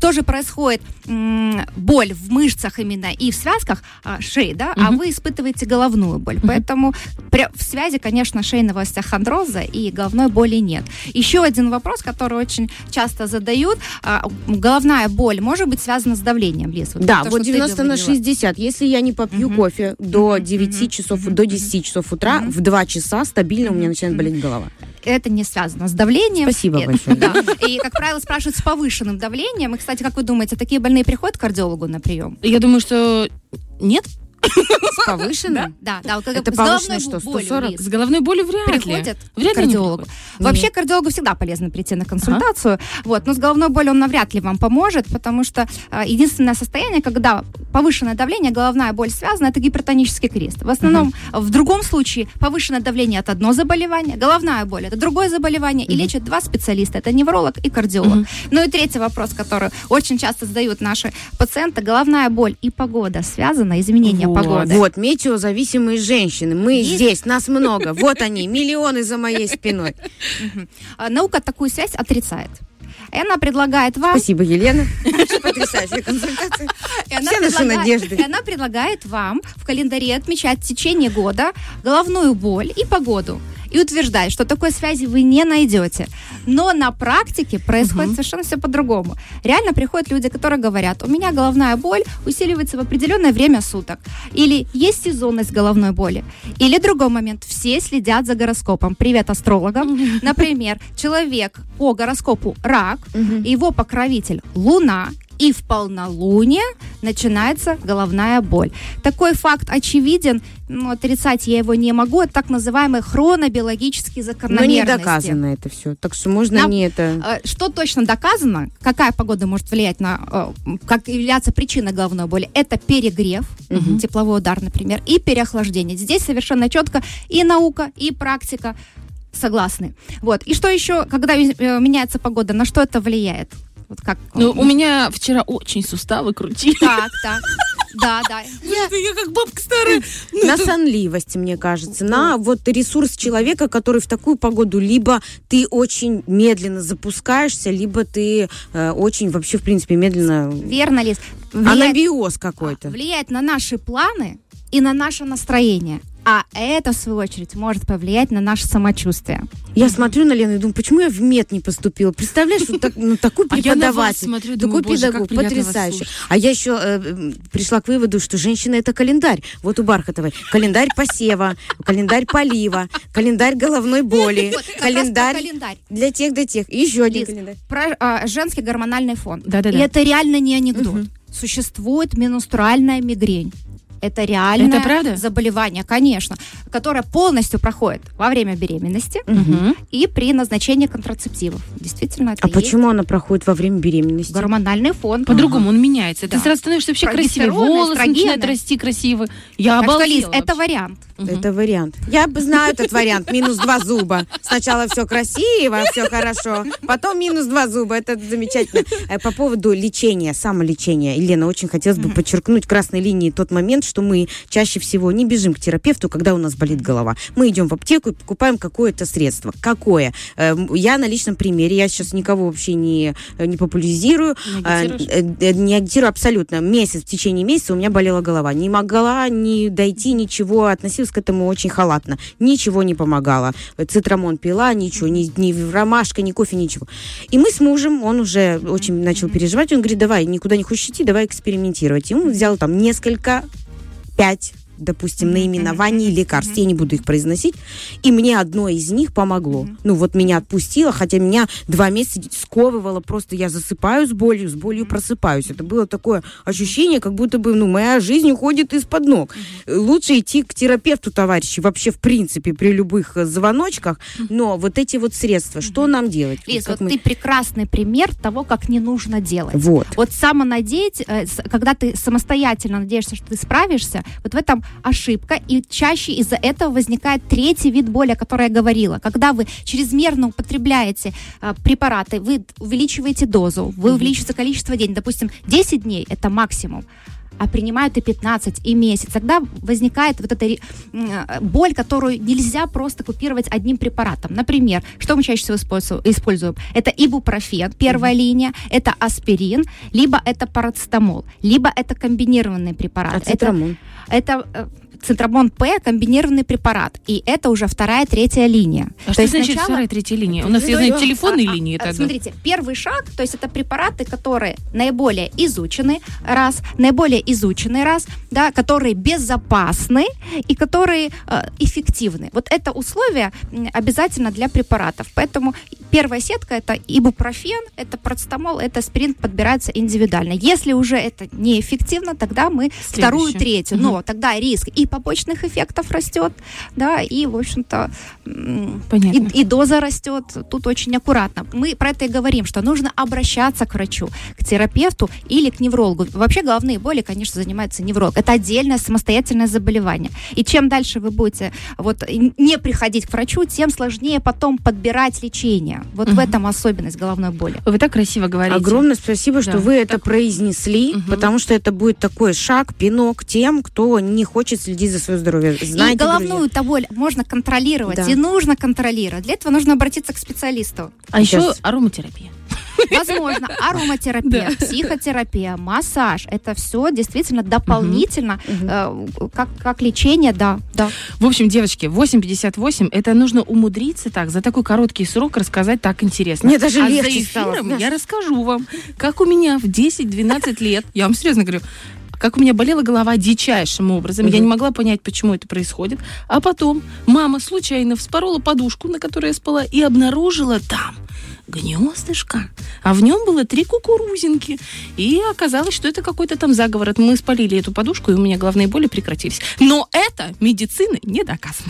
тоже происходит м, боль в мышцах именно и в связках а, шеи, да, а вы испытываете головную боль. Поэтому в связи, конечно, шейного остеохондроза и головной боли нет. Еще один вопрос, который очень часто задают. А, головная боль может быть связана с давлением? Вот Да, то, вот что ты 90 на говорила. 60. Если я не попью кофе до Мгм. 9 Мгм. часов, до Мгм. 10 часов утра, в 2 часа стабильно у меня начинает болеть голова. Это не связано с давлением. Спасибо И- большое. Да. И, как правило, спрашивают с повышенным давлением. И, кстати, как вы думаете, такие больные приходят к кардиологу на прием? Я думаю, что нет. С повышенным? Да, да. Как Это с повышенное что, болью, 140? Лиз. С головной болью вряд ли. приходят Вряд к кардиологу. приходят. Вообще к кардиологу всегда полезно прийти на консультацию, вот, но с головной болью он навряд ли вам поможет, потому что а, единственное состояние, когда повышенное давление, головная боль связана, это гипертонический крест. В основном в другом случае повышенное давление это одно заболевание, головная боль это другое заболевание, и лечат два специалиста, это невролог и кардиолог. Мгм. Ну и третий вопрос, который очень часто задают наши пациенты, головная боль и погода связана, изменение Вот. погоды. Вот, метеозависимые женщины. Мы Есть? здесь, нас много. Вот они, миллионы за моей спиной. А, Наука такую связь отрицает. И она предлагает вам Спасибо, Елена. Потрясающая консультация. Все наши надежды. и она предлагает вам в календаре отмечать в течение года головную боль и погоду. И утверждает, что такой связи вы не найдете. Но на практике происходит совершенно все по-другому. Реально приходят люди, которые говорят, у меня головная боль усиливается в определенное время суток. Или есть сезонность головной боли. Или другой момент, все следят за гороскопом. Привет астрологам. Например, человек по гороскопу рак, его покровитель Луна, и в полнолуние начинается головная боль. Такой факт очевиден, но отрицать я его не могу. Это так называемые хронобиологические Но закономерности. не доказано это все. Так что можно Нам- не это... Э, Что точно доказано, какая погода может влиять на, э, как являться причиной головной боли, это перегрев, тепловой удар, например, и переохлаждение. Здесь совершенно четко и наука, и практика согласны. Вот. И что еще, когда э, меняется погода, на что это влияет? Вот как? Ну, у меня вчера очень суставы крутили. Так, так. Да, да. Я как бабка старая. На сонливость, мне кажется, на вот ресурс человека, который в такую погоду либо ты очень медленно запускаешься, либо ты э, очень вообще, в принципе, медленно... Верно, Лиз. Влияет, Анабиоз какой-то. влияет на наши планы и на наше настроение. А это, в свою очередь, может повлиять на наше самочувствие. Я смотрю на Лену и думаю, почему я в мед не поступила? Представляешь, вот так, ну, такой А я на вас преподаватель, смотрю, такой думаю, боже, как педагог, потрясающий. А я еще э, пришла к выводу, что женщина это календарь. Вот у Бархатовой календарь посева, календарь полива, календарь головной боли, календарь для тех, для тех. И еще один календарь. Про а, женский гормональный фон. Да-да-да. И это реально не анекдот. Существует менструальная мигрень. Это реальное Это правда? заболевание, конечно. которая полностью проходит во время беременности Мгм. и при назначении контрацептивов. Действительно, это А есть почему она проходит во время беременности? гормональный фон. По-другому он меняется. Ты Да. сразу становишься вообще. Прогестероны, Волосы начинают эстрогены. расти красивые. Я Так что, Лиз, обалдела это вариант. Это вариант. Я бы знаю этот вариант. Минус два зуба. Сначала все красиво, все хорошо. Потом минус два зуба. Это замечательно. Э, По поводу лечения, самолечения. Елена, очень хотелось бы подчеркнуть красной линией тот момент, что мы чаще всего не бежим к терапевту, когда у нас болит голова. Мы идем в аптеку и покупаем какое-то средство. Какое? Э, м, Я на личном примере, я сейчас никого вообще не, э, не популяризирую, Не а, э, не агитирую абсолютно. Месяц, в течение месяца у меня болела голова. Не могла ни дойти, ничего, относилась к этому очень халатно. Ничего не помогало. Цитрамон пила, ничего, ни, ни ромашка, ни кофе, ничего. И мы с мужем, он уже очень начал переживать, он говорит, давай, никуда не хочешь идти, давай экспериментировать. И он взял там несколько, пять допустим, наименований лекарств, я не буду их произносить, и мне одно из них помогло. Ну, вот меня отпустило, хотя меня два месяца сковывало, просто я засыпаю с болью, с болью просыпаюсь. Это было такое ощущение, как будто бы, ну, моя жизнь уходит из-под ног. Лучше идти к терапевту, товарищи, вообще, в принципе, при любых э, звоночках, но вот эти вот средства, что нам делать? Лиз, Как вот мы- ты прекрасный пример того, как не нужно делать. Вот. Вот самонадеять, э, когда ты самостоятельно надеешься, что ты справишься, вот в этом ошибка, и чаще из-за этого возникает третий вид боли, о которой я говорила. Когда вы чрезмерно употребляете э, препараты, вы увеличиваете дозу, вы увеличиваете количество дней, допустим, 10 дней – это максимум, а принимают и 15, и месяц. Тогда возникает вот эта э, боль, которую нельзя просто купировать одним препаратом. Например, что мы чаще всего использу- используем? Это ибупрофен, первая линия, это аспирин, либо это парацетамол, либо это комбинированный препарат. А Это-? Это, цитрамон П комбинированный препарат, и это уже вторая, третья линия. А что значит вторая, третья линия? У нас, я знаю, телефонные а, линии. а, тогда. Смотрите, первый шаг, то есть это препараты, которые наиболее изучены, раз, наиболее изучены, раз, да, которые безопасны и которые э, эффективны. Вот это условие обязательно для препаратов. Поэтому первая сетка это ибупрофен, это процетамол, это аспирин подбирается индивидуально. Если уже это неэффективно, тогда мы вторую, Следующее. третью. Мгм. Но тогда риск и побочных эффектов растет, да, и, в общем-то, Понятно. и, и доза растет. Тут очень аккуратно. Мы про это и говорим, что нужно обращаться к врачу, к терапевту или к неврологу. Вообще головные боли, конечно, занимается невролог. Это отдельное самостоятельное заболевание. И чем дальше вы будете вот не приходить к врачу, тем сложнее потом подбирать лечение. Вот в Мгм. этом особенность головной боли. Вы так красиво говорите. Огромное спасибо, что Да, вы это произнесли, Мгм. потому что это будет такой шаг, пинок тем, кто не хочет следить за свое здоровье. Знаете, и головную то боль можно контролировать, Да. и нужно контролировать. Для этого нужно обратиться к специалисту. А еще Сейчас. ароматерапия. Возможно, ароматерапия, психотерапия, массаж. Это все действительно дополнительно, э, как, как лечение, да, да. В общем, девочки, 8.58, это нужно умудриться так, за такой короткий срок рассказать так интересно. Мне даже а легче за стало, эфиром знаешь. я расскаю вам, как у меня в 10-12 лет, я вам серьезно говорю, как у меня болела голова дичайшим образом. Я Мгм. не могла понять, почему это происходит. А потом мама случайно вспорола подушку, на которой я спала, и обнаружила там гнездышко. А в нем было три кукурузинки. И оказалось, что это какой-то там заговор. Мы спалили эту подушку, и у меня головные боли прекратились. Но это медицины не доказано.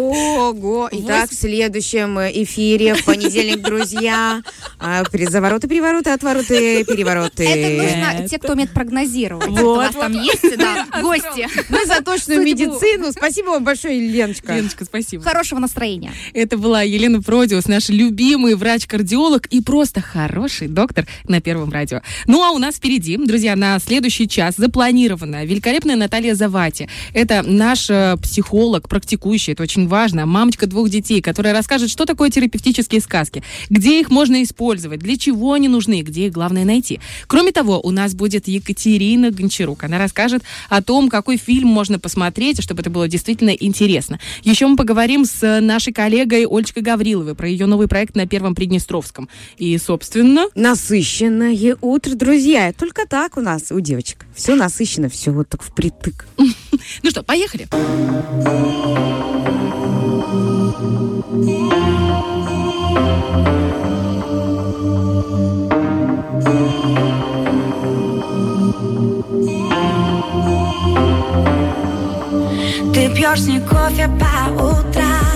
Ого-го. Итак, в следующем эфире в понедельник, друзья, а, завороты, перевороты, отвороты, перевороты. Это нужно те, кто умеет прогнозировать. Вот, у вас там есть, да, гости. Мы за точную медицину. Спасибо вам большое, Леночка. Леночка, спасибо. Хорошего настроения. Это была Елена Продиус, наш любимый врач-кардиолог и просто хороший доктор на Первом радио. Ну а у нас впереди, друзья, на следующий час запланирована великолепная Наталья Завати. Это наш э, психолог, практикующий, это очень важно, мамочка двух детей, которая расскажет, что такое терапевтические сказки, где их можно использовать, для чего они нужны, где их главное найти. Кроме того, у нас будет Екатерина Гончарук. Она расскажет о том, какой фильм можно посмотреть, чтобы это было действительно интересно. Еще мы поговорим с нашей коллегой Ольчкой Гавриловой про ее новый проект на Первом Приднестровском. И, собственно, Насыщенное утро, друзья. Только так у нас, у девочек. Все насыщенно, все вот так впритык. ну что, поехали. Ты пьешь не кофе по утрам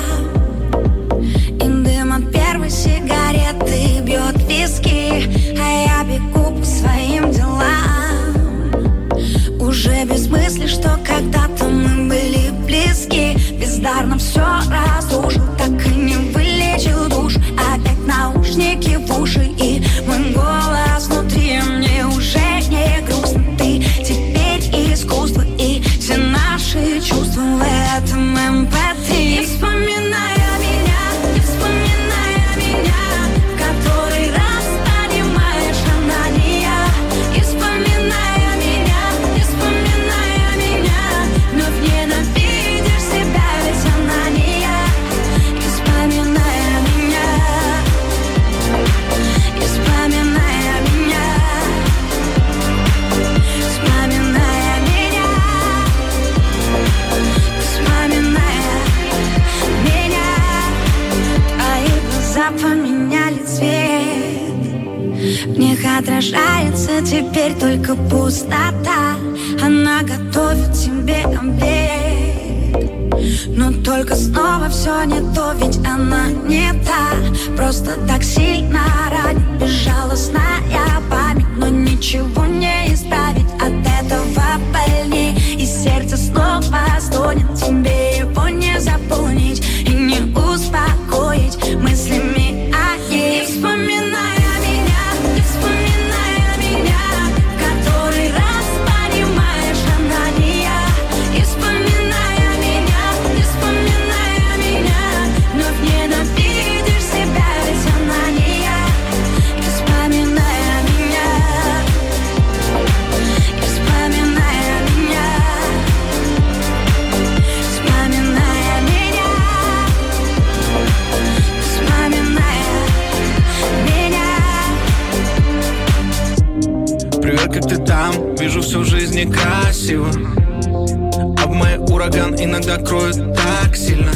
мысли, что когда-то мы были близки. Бездарно все разрушил, отражается теперь только пустота. Она готовит тебе обед. Но только снова все не то, ведь она не та. Просто так сильно ранит безжалостная память Но ничего не исправить некрасиво в моей ураган иногда кроет так сильно.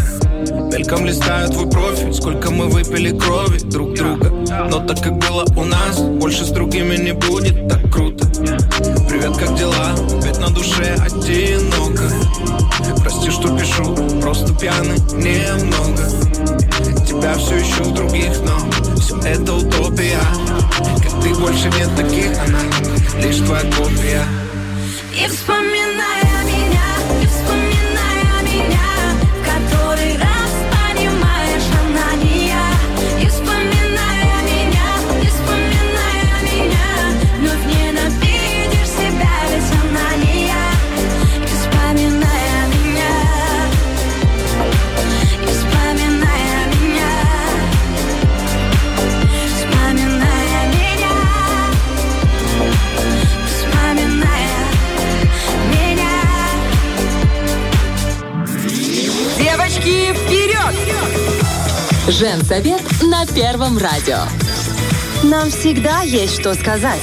Мельком листаю твой профиль Сколько мы выпили крови друг друга. Но так как было у нас Больше с другими не будет так круто. Привет, как дела? Ведь на душе одиноко. Прости, что пишу Просто пьяный немного. Тебя все ищу в других, но Все это утопия. Как ты больше нет таких Она лишь твоя копия И вспоминая Женсовет на Первом радио. Нам всегда есть что сказать.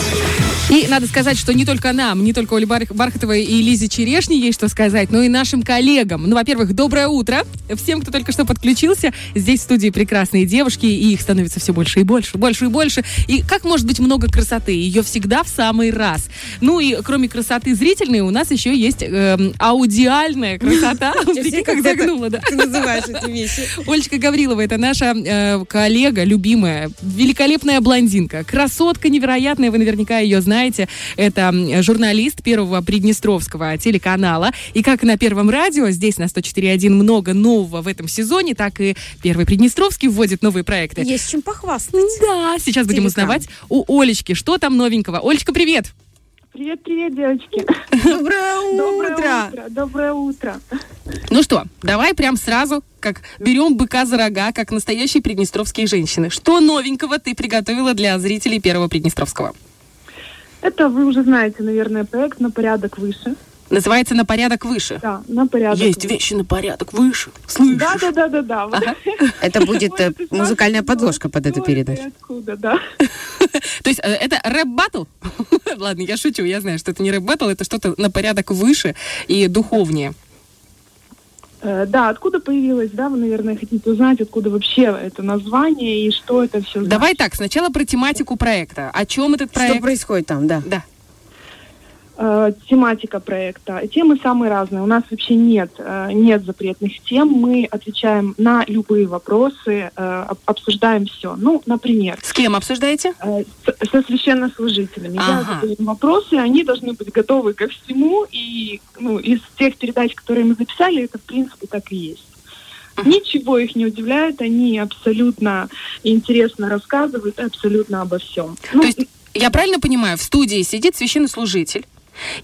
И надо сказать, что не только нам, не только Оле Бар- Бархатовой и Лизе Черешни есть что сказать, но и нашим коллегам. Ну, во-первых, доброе утро всем, кто только что подключился. Здесь в студии прекрасные девушки, и их становится все больше и больше, больше и больше. И как может быть много красоты? Ее всегда в самый раз. Ну и кроме красоты зрительной, у нас еще есть эм, аудиальная красота. Как загнула, да. Ты называешь эти вещи. Олечка Гаврилова, это наша э, коллега, любимая, великолепная блондинка, красотка невероятная, вы наверняка ее знаете. Это м, журналист первого Приднестровского телеканала. И как на Первом радио, здесь на 104.1 много нового в этом сезоне, так и Первый Приднестровский вводит новые проекты. Есть чем похвастать. Да, сейчас будем Телеканал. узнавать у Олечки, что там новенького. Олечка, привет! Привет, привет, девочки. Доброе Доброе утро. утро. Доброе утро. Ну что, давай прям сразу, как берем быка за рога, как настоящие приднестровские женщины. Что новенького ты приготовила для зрителей Первого Приднестровского? Это вы уже знаете, наверное, проект на порядок выше. Называется «На порядок выше». Да, на порядок. Есть выше. вещи на порядок выше. Слышишь? Да, да, да, да, да. Вот. Это будет э, музыкальная подложка под эту передачу. Откуда, да. То есть э, это рэп-баттл? Ладно, я шучу, я знаю, что это не рэп-баттл, это что-то на порядок выше и духовнее. Э, Да, откуда появилось, да, вы, наверное, хотите узнать, откуда вообще это название и что это все Давай так, сначала про тематику проекта. О чем этот проект? Что происходит там, да? Да. Э, тематика проекта. Темы самые разные. У нас вообще нет, э, нет запретных тем. Мы отвечаем на любые вопросы, э, об- обсуждаем все. Ну, например, С кем обсуждаете? э, с- со священнослужителями. Я Ага. задаю им вопросы, они должны быть готовы ко всему. И ну, из тех передач, которые мы записали, это в принципе так и есть. Ничего их не удивляет, они абсолютно интересно рассказывают, абсолютно обо всем. Ну, То есть, я правильно понимаю, в студии сидит священнослужитель,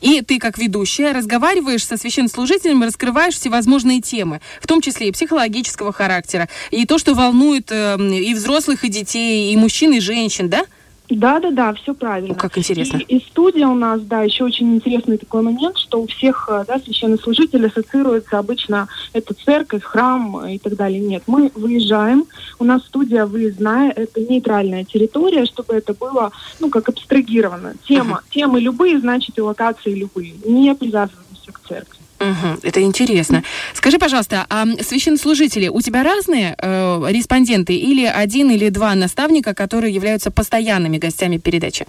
и ты, как ведущая, разговариваешь со священнослужителем, раскрываешь всевозможные темы, в том числе и психологического характера, и то, что волнует э, и взрослых, и детей, и мужчин, и женщин, да? Да, да, да, все правильно. Как интересно. И, и студия у нас, да, еще очень интересный такой момент, что у всех э, да, священнослужителей ассоциируется обычно это церковь, храм э, и так далее. Нет, мы выезжаем, у нас студия выездная, это нейтральная территория, чтобы это было, ну, как абстрагировано. Тема, темы любые, значит и локации любые. Не привязываемся к церкви. Мгм, это интересно. Скажи, пожалуйста, а священнослужители у тебя разные э, респонденты или один или два наставника, которые являются постоянными гостями передачи?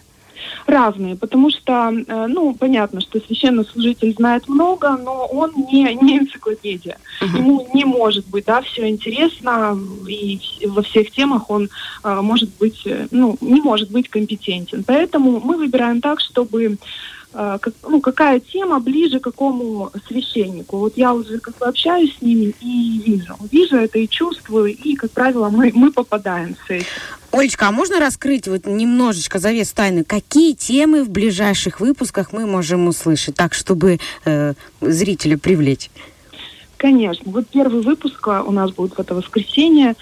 разные, потому что, э, ну, понятно, что священнослужитель знает много, но он не, не энциклопедия. Ему не может быть, да, все интересно, и во всех темах он э, может быть, э, ну, не может быть компетентен. Поэтому мы выбираем так, чтобы как- ну, какая тема ближе к какому священнику. Вот я уже как бы общаюсь с ними и вижу. Вижу это и чувствую, и, как правило, мы, мы попадаем с этим. Олечка, а можно раскрыть вот немножечко завес тайны? Какие темы в ближайших выпусках мы можем услышать, так, чтобы э, зрителя привлечь? Конечно. Вот первый выпуск а, у нас будет в это воскресенье.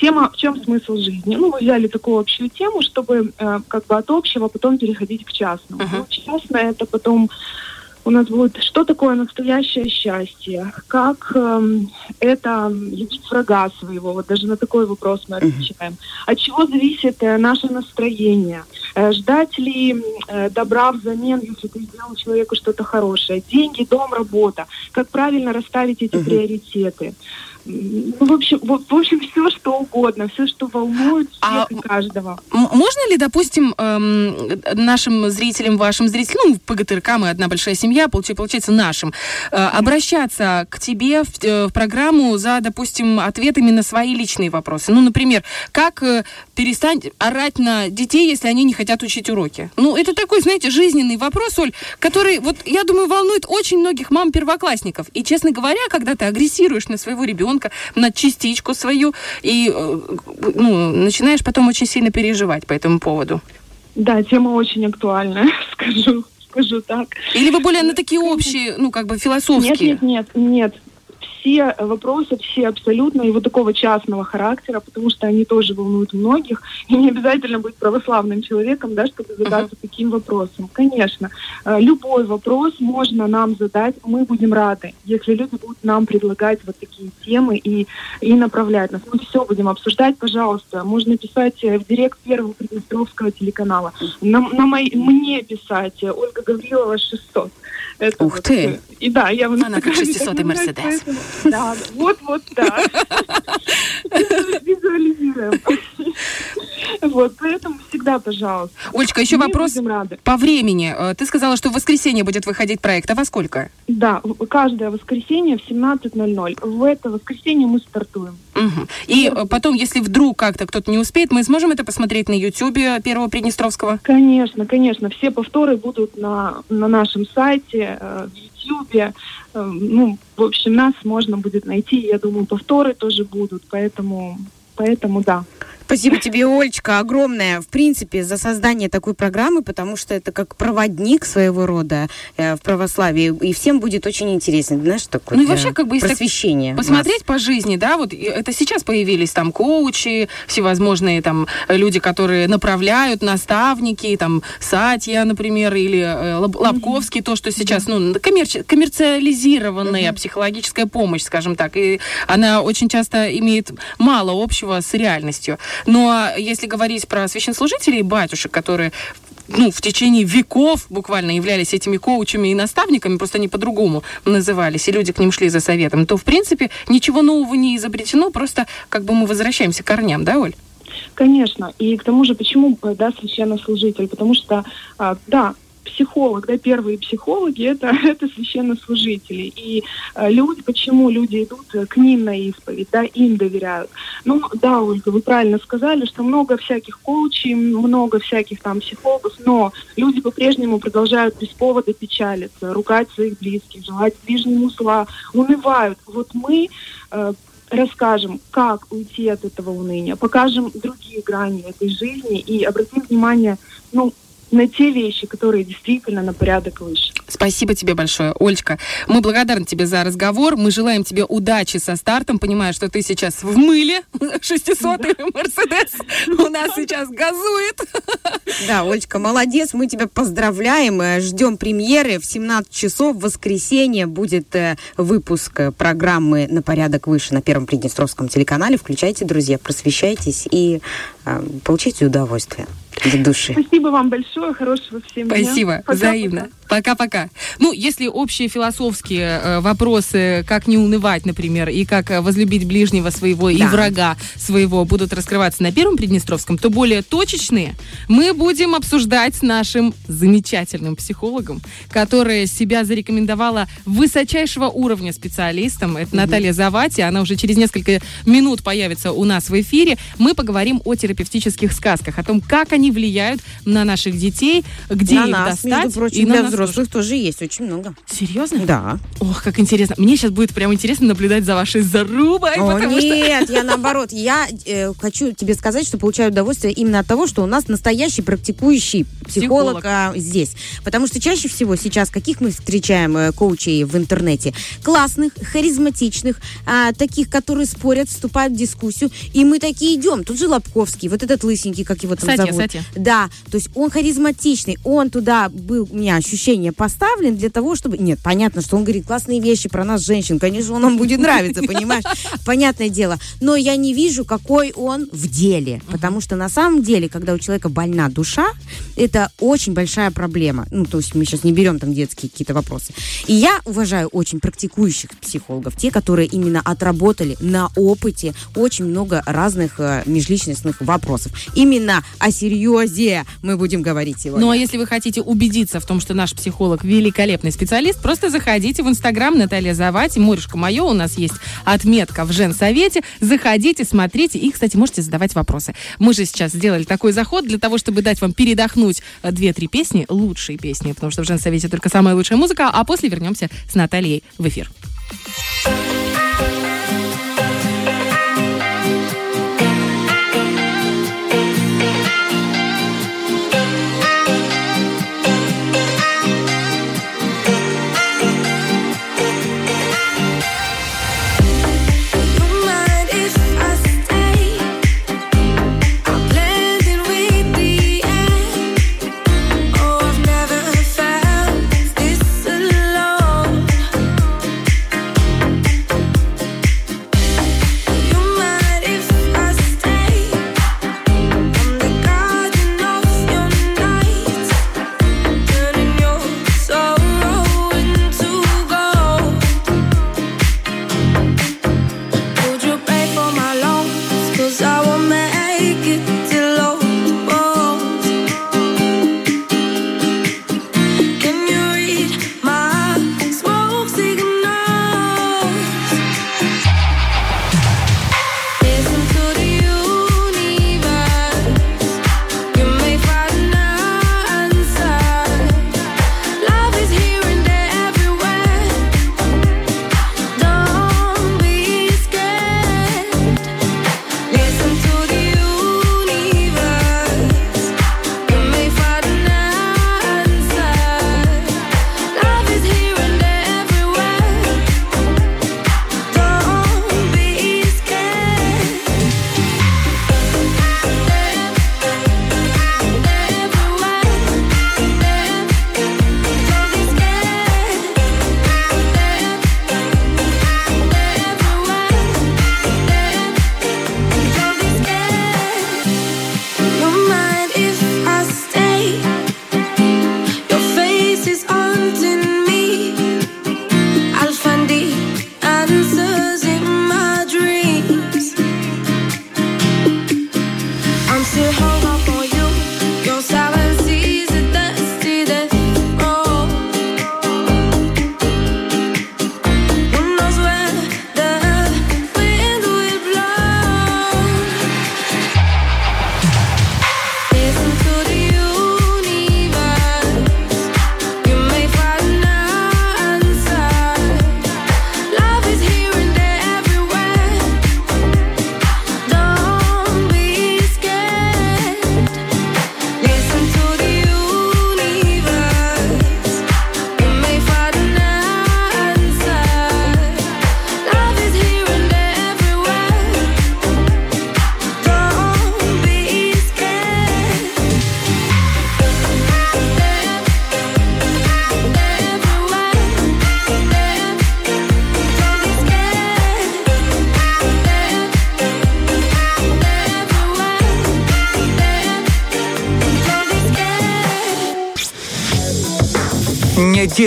Тема «В чем смысл жизни?». Ну, мы взяли такую общую тему, чтобы э, как бы от общего потом переходить к частному. Ну, частное это потом у нас будет «Что такое настоящее счастье?», «Как эм, это любить врага своего?». Вот даже на такой вопрос мы отвечаем. От чего зависит э, наше настроение? Э, ждать ли э, добра взамен, если ты сделал человеку что-то хорошее? Деньги, дом, работа. Как правильно расставить эти приоритеты? Ну, в общем, в, в общем, все, что угодно, все, что волнует всех и каждого. Можно ли, допустим, эм, нашим зрителям, вашим зрителям, ну, в ПГТРК мы одна большая семья, получается, нашим, э, обращаться к тебе в, э, в программу за, допустим, ответами на свои личные вопросы? Ну, например, как э, перестать орать на детей, если они не хотят учить уроки? Ну, это такой, знаете, жизненный вопрос, Оль, который, вот, я думаю, волнует очень многих мам-первоклассников. И, честно говоря, когда ты агрессируешь на своего ребенка, на частичку свою, и, э, ну, начинаешь потом очень сильно переживать по этому поводу. Да, тема очень актуальная, скажу, скажу так. Или вы более на такие общие, ну, как бы Нет, философские? нет, нет, нет. Все вопросы, все абсолютно, и вот такого частного характера, потому что они тоже волнуют многих. И не обязательно быть православным человеком, да, чтобы задаться таким вопросом. Конечно, э, любой вопрос можно нам задать, мы будем рады, если люди будут нам предлагать вот такие темы и, и направлять нас. Мы все будем обсуждать, пожалуйста. Можно писать э, в директ первого Приднестровского телеканала. На, на мои- мне писать э, Ольга Гаврилова 600. Это Ух вот, ты! Э, И да, я Она как Инстаграме 600-й так называю, Мерседес. Да, вот, вот, да. Визуализируем. Вот, поэтому всегда, пожалуйста. Олечка, еще Мы вопрос по времени. Э, Ты сказала, что в воскресенье будет выходить проект. А во сколько? Да, каждое воскресенье в 17.00. В это воскресенье мы стартуем. Мгм. И э, потом, если вдруг как-то кто-то не успеет, мы сможем это посмотреть на Ютьюбе Первого Приднестровского? Конечно, конечно. Все повторы будут на, на нашем сайте, э, в Ютьюбе. Э, ну, в общем, нас можно будет найти. Я думаю, повторы тоже будут. Поэтому, поэтому да. Спасибо тебе, Олечка, огромное, в принципе, за создание такой программы, потому что это как проводник своего рода э, в православии, и всем будет очень интересно, знаешь, такое Ну и вообще, как бы, просвещение. Посмотреть по жизни, да, вот это сейчас появились там коучи, всевозможные там люди, которые направляют, наставники, там Сатья, например, или э, Лоб- Лобковский, то, что сейчас, ну, коммерчи- коммерциализированная психологическая помощь, скажем так, и она очень часто имеет мало общего с реальностью. Но если говорить про священслужителей, батюшек, которые ну, в течение веков буквально являлись этими коучами и наставниками, просто они по-другому назывались, и люди к ним шли за советом, то, в принципе, ничего нового не изобретено, просто как бы мы возвращаемся к корням, да, Оль? Конечно. И к тому же, почему, э, да, священнослужитель? Потому что, а, да, психолог, да, первые психологи это, это священнослужители. И э, люди, почему люди идут э, к ним на исповедь, да, им доверяют. Ну, да, Ольга, вы правильно сказали, что много всяких коучей, много всяких там психологов, но люди по-прежнему продолжают без повода печалиться, ругать своих близких, желать ближнему зла, унывают. Вот мы э, расскажем, как уйти от этого уныния, покажем другие грани этой жизни и обратим внимание, ну, на те вещи, которые действительно на порядок выше. Спасибо тебе большое, Олечка. Мы благодарны тебе за разговор. Мы желаем тебе удачи со стартом. Понимаю, что ты сейчас в мыле. 600-й Мерседес у нас сейчас газует. Да, Олечка, молодец. Мы тебя поздравляем. Э, Ждем премьеры. В 17 часов в воскресенье будет э, выпуск э, программы «На порядок выше» на Первом Приднестровском телеканале. Включайте, друзья, просвещайтесь и э, получайте удовольствие от души. Спасибо вам большое, хорошего всем дня. Спасибо, Пока-пока. взаимно. Пока-пока. Ну, если общие философские э, вопросы, как не унывать, например, и как возлюбить ближнего своего и Да. врага своего будут раскрываться на Первом Приднестровском, то более точечные мы будем обсуждать с нашим замечательным психологом, которая себя зарекомендовала высочайшего уровня специалистом. Это Наталья Завати. Она уже через несколько минут появится у нас в эфире. Мы поговорим о терапевтических сказках, о том, как они влияют на наших детей, где на их нас, достать. между прочим, и на для взрослых тоже есть очень много. Серьезно? Да. Ох, как интересно. Мне сейчас будет прям интересно наблюдать за вашей зарубой, О, потому что... нет, я наоборот. Я э, хочу тебе сказать, что получаю удовольствие именно от того, что у нас настоящий практикующий психолог, Психолог. а, здесь. Потому что чаще всего сейчас каких мы встречаем э, коучей в интернете? Классных, харизматичных, а, таких, которые спорят, вступают в дискуссию. И мы такие идем. Тут же Лобковский, вот этот лысенький, как его там Сатья, зовут. Сатья. Да, то есть он харизматичный, он туда был, у меня ощущение поставлен для того, чтобы... Нет, понятно, что он говорит классные вещи про нас, женщин, конечно, он нам будет нравиться, понимаешь? Понятное дело. Но я не вижу, какой он в деле, потому что на самом деле, когда у человека больна душа, это очень большая проблема. Ну, то есть мы сейчас не берем там детские какие-то вопросы. И я уважаю очень практикующих психологов, те, которые именно отработали на опыте очень много разных э, межличностных вопросов. Именно о серьезе мы будем говорить сегодня. Ну а если вы хотите убедиться в том, что наш психолог великолепный специалист, просто заходите в Инстаграм Наталья Завати, Морюшка мое, у нас есть отметка в Женсовете. Заходите, смотрите и, кстати, можете задавать вопросы. Мы же сейчас сделали такой заход для того, чтобы дать вам передохнуть э, две-три песни, лучшие песни, потому что в Женсовете только самая лучшая музыка, а после вернемся с Натальей в эфир. Don't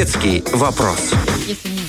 детский вопрос.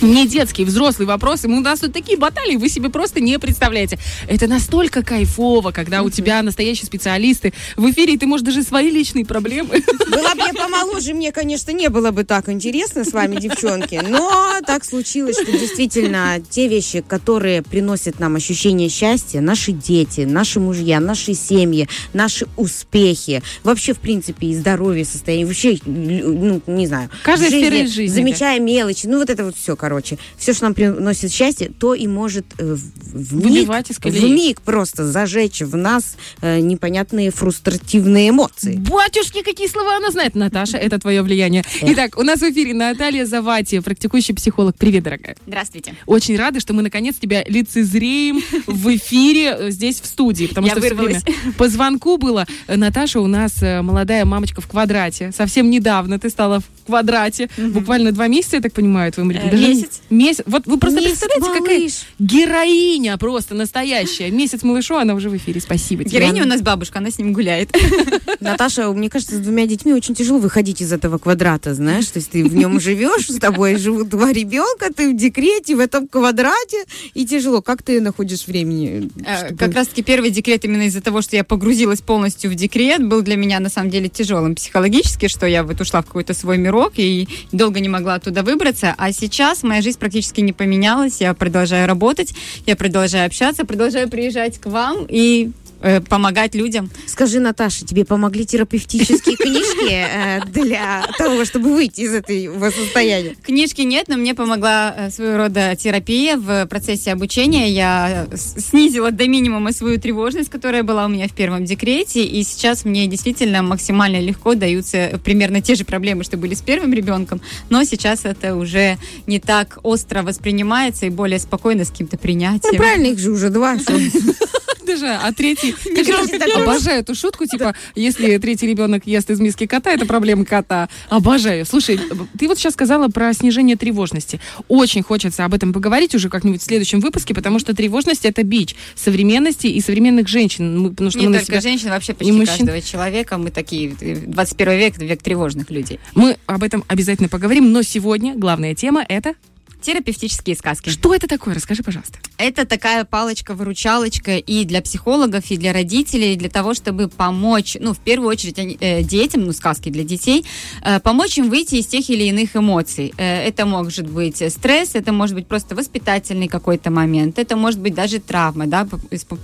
Не детский, взрослый вопрос. И у нас тут такие баталии, вы себе просто не представляете. Это настолько кайфово, когда у тебя настоящие специалисты в эфире, и ты можешь даже свои личные проблемы. Была бы я помоложе, мне, конечно, не было бы так интересно с вами, девчонки. Но так случилось, что действительно те вещи, которые приносят нам ощущение счастья, наши дети, наши мужья, наши семьи, наши успехи, вообще, в принципе, и здоровье, состояние, вообще, ну, не знаю. Каждая сфера из жизни, Замечая мелочи, ну, вот это вот все, короче. Все, что нам приносит счастье, то и может э, в, миг, в миг просто зажечь в нас э, непонятные фрустративные эмоции. Батюшки, какие слова она знает. Наташа, это твое влияние. Итак, у нас в эфире Наталья Завати, практикующий психолог. Привет, дорогая. Здравствуйте. Очень рада, что мы наконец тебя лицезреем в эфире э, здесь в студии, потому Я что все время вырвалась. по звонку было. э, Наташа у нас э, молодая мамочка в квадрате. Совсем недавно ты стала в квадрате. Буквально два месяца, я так понимаю, твоему ребенку. Э, месяц. Месяц. Вот вы просто Месяц, представляете, какая малыш. героиня просто настоящая. Месяц малышу, она уже в эфире. Спасибо тебе. Героиня у нас бабушка, она с ним гуляет. Наташа, мне кажется, с двумя детьми очень тяжело выходить из этого квадрата, знаешь, то есть ты в нем живешь, с тобой живут два ребенка, ты в декрете, в этом квадрате, и тяжело. Как ты находишь времени? Э, чтобы- Как раз-таки первый декрет именно из-за того, что я погрузилась полностью в декрет, был для меня на самом деле тяжелым психологически, что я вот ушла в какой-то свой мирок и долго не могла оттуда выбраться. А сейчас моя жизнь практически не поменялась. Я продолжаю работать, я продолжаю общаться, продолжаю приезжать к вам и э, помогать людям. Скажи, Наташа, тебе помогли терапевтические книжки э, для того, чтобы выйти из этого состояния? Книжки нет, но мне помогла э, своего рода терапия в процессе обучения. Я снизила до минимума свою тревожность, которая была у меня в первом декрете, и сейчас мне действительно максимально легко даются примерно те же проблемы, что были с первым ребенком, но сейчас это уже не так остро воспринимается и более спокойно с каким-то принятием. Ну, правильно, их же уже два. Даже, а третий... Обожаю эту шутку, типа, если третий ребенок ест из миски кота, это проблема кота. Обожаю. Слушай, ты вот сейчас сказала про снижение тревожности. Очень хочется об этом поговорить уже как-нибудь в следующем выпуске, потому что тревожность это бич современности и современных женщин. Мы, потому что Не мы только себя- женщин, вообще почти мужчин. каждого человека. Мы такие, э, 21 век, век тревожных людей. Мы об этом обязательно поговорим, но сегодня главная тема это... Терапевтические сказки. Что это такое? Расскажи, пожалуйста. Это такая палочка-выручалочка и для психологов, и для родителей, для того, чтобы помочь, ну, в первую очередь, они- э, детям, ну, сказки для детей, э, помочь им выйти из тех или иных эмоций. Э, это может быть стресс, это может быть просто воспитательный какой-то момент, это может быть даже травма, да,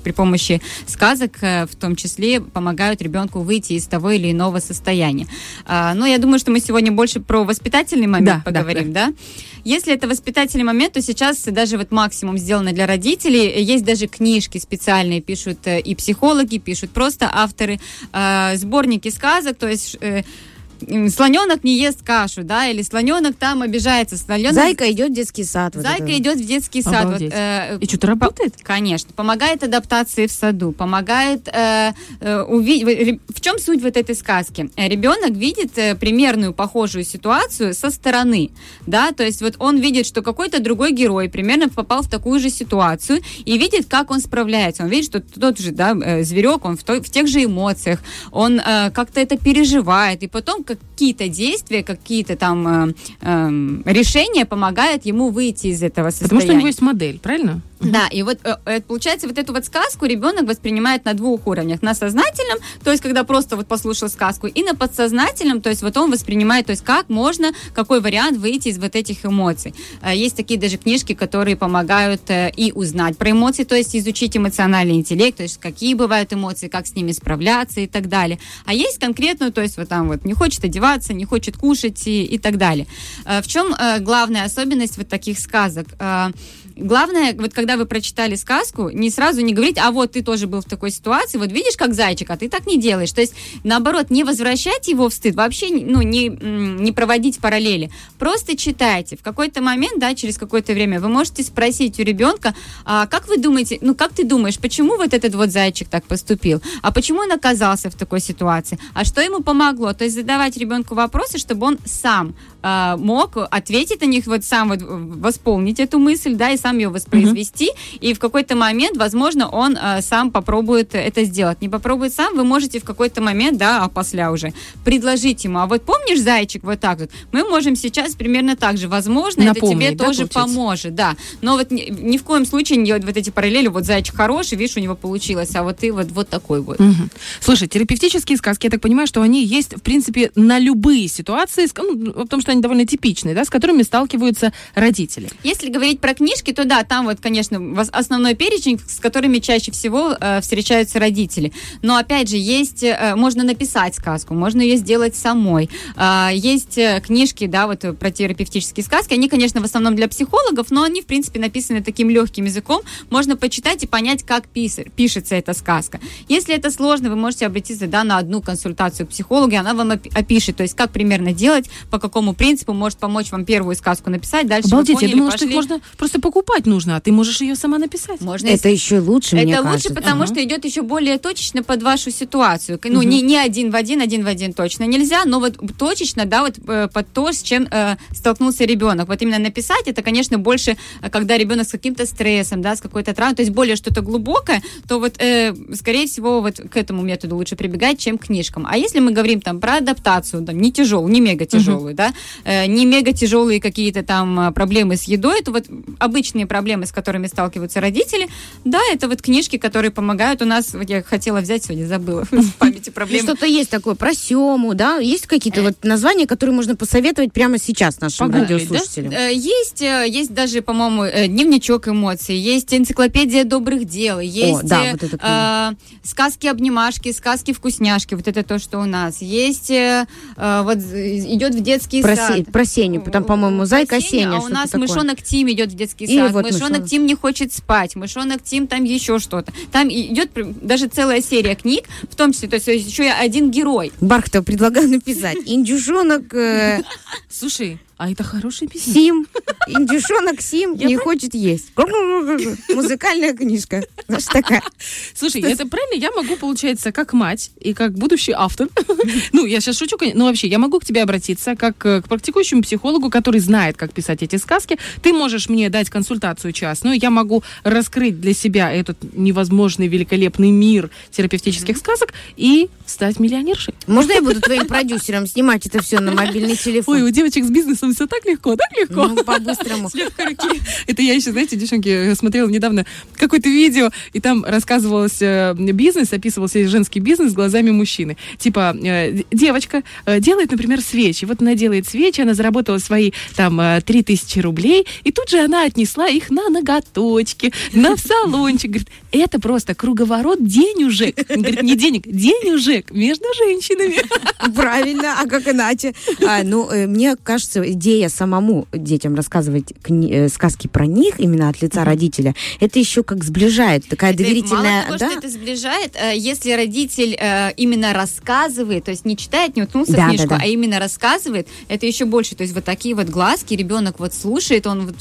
при помощи сказок, э, в том числе, помогают ребенку выйти из того или иного состояния. А, но я думаю, что мы сегодня больше про воспитательный момент Да, да, поговорим, да? Если это воспитательный момент, то сейчас даже вот максимум сделано для родителей. Есть даже книжки специальные, пишут э, и психологи, пишут просто авторы, э, сборники сказок, то есть э, слоненок не ест кашу, да, или слоненок там обижается, слоненок... Зайка идет в детский сад. вот Зайка это. идет в детский сад. Вот, э, И что-то работает? Конечно. Помогает адаптации в саду, помогает э, э, уви- в- чем суть вот этой сказки? Э, Ребенок видит э, примерную похожую ситуацию со стороны, да, то есть вот он видит, что какой-то другой герой примерно попал в такую же ситуацию и видит, как он справляется. Он видит, что тот же, да, зверек, он в, той- в тех же эмоциях, он э, как-то это переживает, и потом какие-то действия, какие-то там э, эм, решения помогают ему выйти из этого состояния. Потому что у него есть модель, правильно? Да, и вот э, э, получается, вот эту вот сказку ребенок воспринимает на двух уровнях. На сознательном, то есть когда просто вот послушал сказку, и на подсознательном, то есть вот он воспринимает, то есть как можно, какой вариант выйти из вот этих эмоций. Э, Есть такие даже книжки, которые помогают э, и узнать про эмоции, то есть изучить эмоциональный интеллект, то есть какие бывают эмоции, как с ними справляться и так далее. А есть конкретно, то есть вот там вот не хочет одеваться, не хочет кушать и, и так далее. Э, В чем э, главная особенность вот таких сказок? Главное, вот когда вы прочитали сказку, не сразу не говорить, а вот ты тоже был в такой ситуации, вот видишь, как зайчик, а ты так не делаешь. То есть, наоборот, не возвращать его в стыд, вообще ну, не, не проводить параллели. Просто читайте. В какой-то момент, да, через какое-то время вы можете спросить у ребенка, а как вы думаете, ну как ты думаешь, почему вот этот вот зайчик так поступил? А почему он оказался в такой ситуации? А что ему помогло? То есть задавать ребенку вопросы, чтобы он сам а, мог ответить на них, вот сам вот восполнить эту мысль, да, и сам ее воспроизвести, и в какой-то момент, возможно, он а, сам попробует это сделать. Не попробует сам, вы можете в какой-то момент, да, а после уже, предложить ему, а вот помнишь, зайчик, вот так вот, мы можем сейчас примерно так же, возможно, Напомнить, это тебе да, тоже получается? поможет, да, но вот ни, ни в коем случае не вот эти параллели, вот зайчик хороший, видишь, у него получилось, а вот ты вот, вот такой вот. Мгм. Слушай, терапевтические сказки, я так понимаю, что они есть, в принципе, на любые ситуации, ну, потому что они довольно типичные, да, с которыми сталкиваются родители. Если говорить про книжки, то да, там вот, конечно, основной перечень, с которыми чаще всего э, встречаются родители. Но опять же, есть, э, можно написать сказку, можно ее сделать самой. А, есть э, книжки, да, вот э, про терапевтические сказки. Они, конечно, в основном для психологов, но они, в принципе, написаны таким легким языком. Можно почитать и понять, как пис- пишется эта сказка. Если это сложно, вы можете обратиться, да, на одну консультацию к психологу, и она вам опи- опишет, то есть как примерно делать, по какому принципу может помочь вам первую сказку написать, дальше вы Обалдеть, я поняли, думала, что их пошли. можно просто покупать нужно, а ты можешь ее сама написать. Можно Это еще лучше, это мне лучше, кажется. потому Ага. что идет еще более точечно под вашу ситуацию. Ну, Мгм. не, не один в один, один в один точно нельзя, но вот точечно, да, вот э, под то, с чем э, столкнулся ребенок. Вот именно написать, это, конечно, больше, э, когда ребенок с каким-то стрессом, да, с какой-то травмой, то есть более что-то глубокое, то вот, э, скорее всего, вот к этому методу лучше прибегать, чем к книжкам. А если мы говорим там про адаптацию, там, не тяжелую, не мега тяжелую, да, э, не мега тяжелые какие-то там э, проблемы с едой, это вот обычные проблемы, с которыми сталкиваются родители, да, это вот книжки, которые помогают. У нас, вот я хотела взять сегодня, забыла в памяти проблемы. Что-то есть такое про Сему, да? Есть какие-то вот названия, которые можно посоветовать прямо сейчас нашим Погуглить, радиослушателям? Э, Есть, э, есть даже, по-моему, э, дневничок эмоций, есть энциклопедия добрых дел, есть да, э, вот э, сказки-обнимашки, сказки-вкусняшки, вот это то, что у нас. Есть, э, э, вот э, идет в детский Про. Се- про Сеню, там, по-моему, Зайка Сеня, а у нас такое. мышонок Тим идет в детский И сад. вот мышонок, мышонок. Тим не хочет спать. Мышонок Тим там еще что-то. Там идет даже целая серия книг, в том числе, то есть еще и один герой. Бархтов предлагаю написать. Индюшонок э, Слушай, а это хороший бизнес. Сим. Индюшонок Сим не хочет есть. Музыкальная книжка. Знаешь, такая. Слушай, это правильно? Я могу, получается, как мать и как будущий автор. Ну, я сейчас шучу, конечно. Ну, вообще, я могу к тебе обратиться как э, к практикующему психологу, который знает, как писать эти сказки. Ты можешь мне дать консультацию частную. Я могу раскрыть для себя этот невозможный, великолепный мир терапевтических сказок и стать миллионершей. Можно я буду твоим продюсером снимать это все на мобильный телефон? Ой, у девочек с бизнесом все так легко, так легко. Ну, по-быстрому. Это я еще, знаете, девчонки, э, смотрела недавно какое-то видео, и там рассказывалось э, бизнес, описывался женский бизнес глазами мужчины. Типа, э, девочка делает, например, свечи. Вот она делает свечи, она заработала свои там э, 3000 рублей, и тут же она отнесла их на ноготочки, на салончик. Говорит, это просто круговорот денежек. Говорит, не денег, денежек между женщинами. Правильно, а как иначе? А, ну, э, мне кажется, идея самому детям рассказывать кни- э, сказки про них именно от лица родителя, это еще как сближает, такая Это доверительная... Мало того, да? что это сближает, э, если родитель именно рассказывает, то есть не читает, не уткнулся Да, в книжку, да, да. а именно рассказывает, это еще больше. То есть вот такие вот глазки, ребенок вот слушает, он вот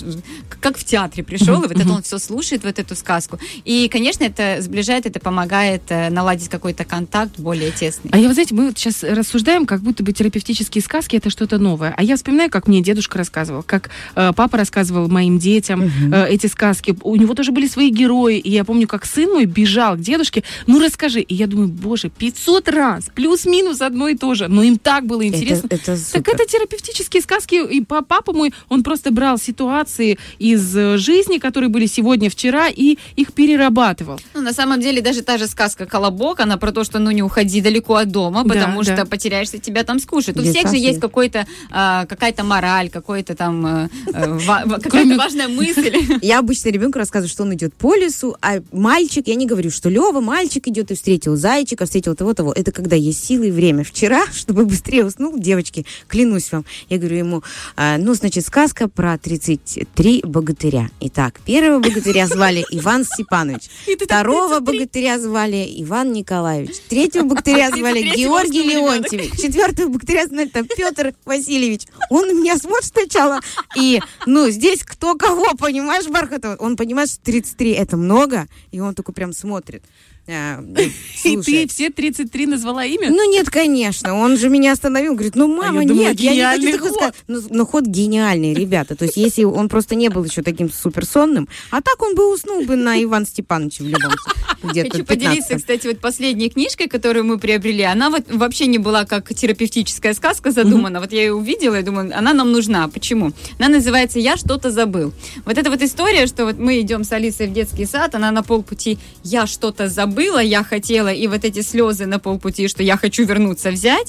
как в театре пришел, и вот это он все слушает, вот эту сказку. И, конечно, это сближает, это помогает э, наладить какой-то контакт более тесный. А я, вы знаете, мы вот сейчас рассуждаем, как будто бы терапевтические сказки это что-то новое. А я вспоминаю, как мне дедушка рассказывал, как э, папа рассказывал моим детям э, эти сказки. У него тоже были свои герои. И я помню, как сын мой бежал к дедушке, ну расскажи. И я думаю, боже, 500 раз, плюс-минус одно и то же. Но им так было интересно. Это, это Так это терапевтические сказки, и па- папа мой, он просто брал ситуации из э, жизни, которые были сегодня, вчера, и их перерабатывал. Ну, на самом деле, даже та же сказка «Колобок», она про то, что ну не уходи далеко от дома, Да, потому да. что потеряешься, тебя там скушают. У Без всех же есть какой-то, а, какая-то мораль, какой-то там, э, э, ва- какая-то важная мысль. Я обычно ребенку рассказываю, что он идет по лесу, а мальчик, я не говорю, что Лева, мальчик идет и встретил зайчика, встретил того-того. Это когда есть силы и время. Вчера, чтобы быстрее уснул, девочки, клянусь вам, я говорю ему, а, ну, значит, сказка про 33 богатыря. Итак, первого богатыря звали Иван Степанович, второго богатыря звали Иван Николаевич, третьего богатыря звали 33-го Георгий. Леонтьевич, четвертого богатыря звали Петр Васильевич. Он меня смотрит сначала. И, ну, здесь кто кого, понимаешь, Бархатова? Он понимает, что 33 это много, и он такой прям смотрит. А, И ты все 33 назвала имя? ну нет, конечно. Он же меня остановил, говорит, ну мама, А я думала, нет, я не хочу такой ход. сказать. Ну, ну, ход гениальный, ребята. То есть если он просто не был еще таким суперсонным, а так он бы уснул бы на Иван Степановича в любом случае. Где-то Хочу 15. поделиться, кстати, вот последней книжкой, которую мы приобрели. Она вот вообще не была как терапевтическая сказка задумана. Вот я ее увидела и думаю, она нам нужна. Почему? Она называется «Я что-то забыл». Вот эта вот история, что вот мы идем с Алисой в детский сад, она на полпути «Я что-то забыла, я хотела», и вот эти слезы на полпути, что «Я хочу вернуться взять».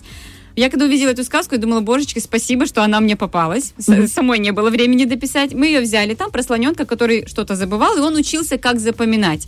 Я когда увидела эту сказку, я думала, божечки, спасибо, что она мне попалась. С- Самой не было времени дописать. Мы ее взяли. Там про слоненка, который что-то забывал, и он учился, как запоминать.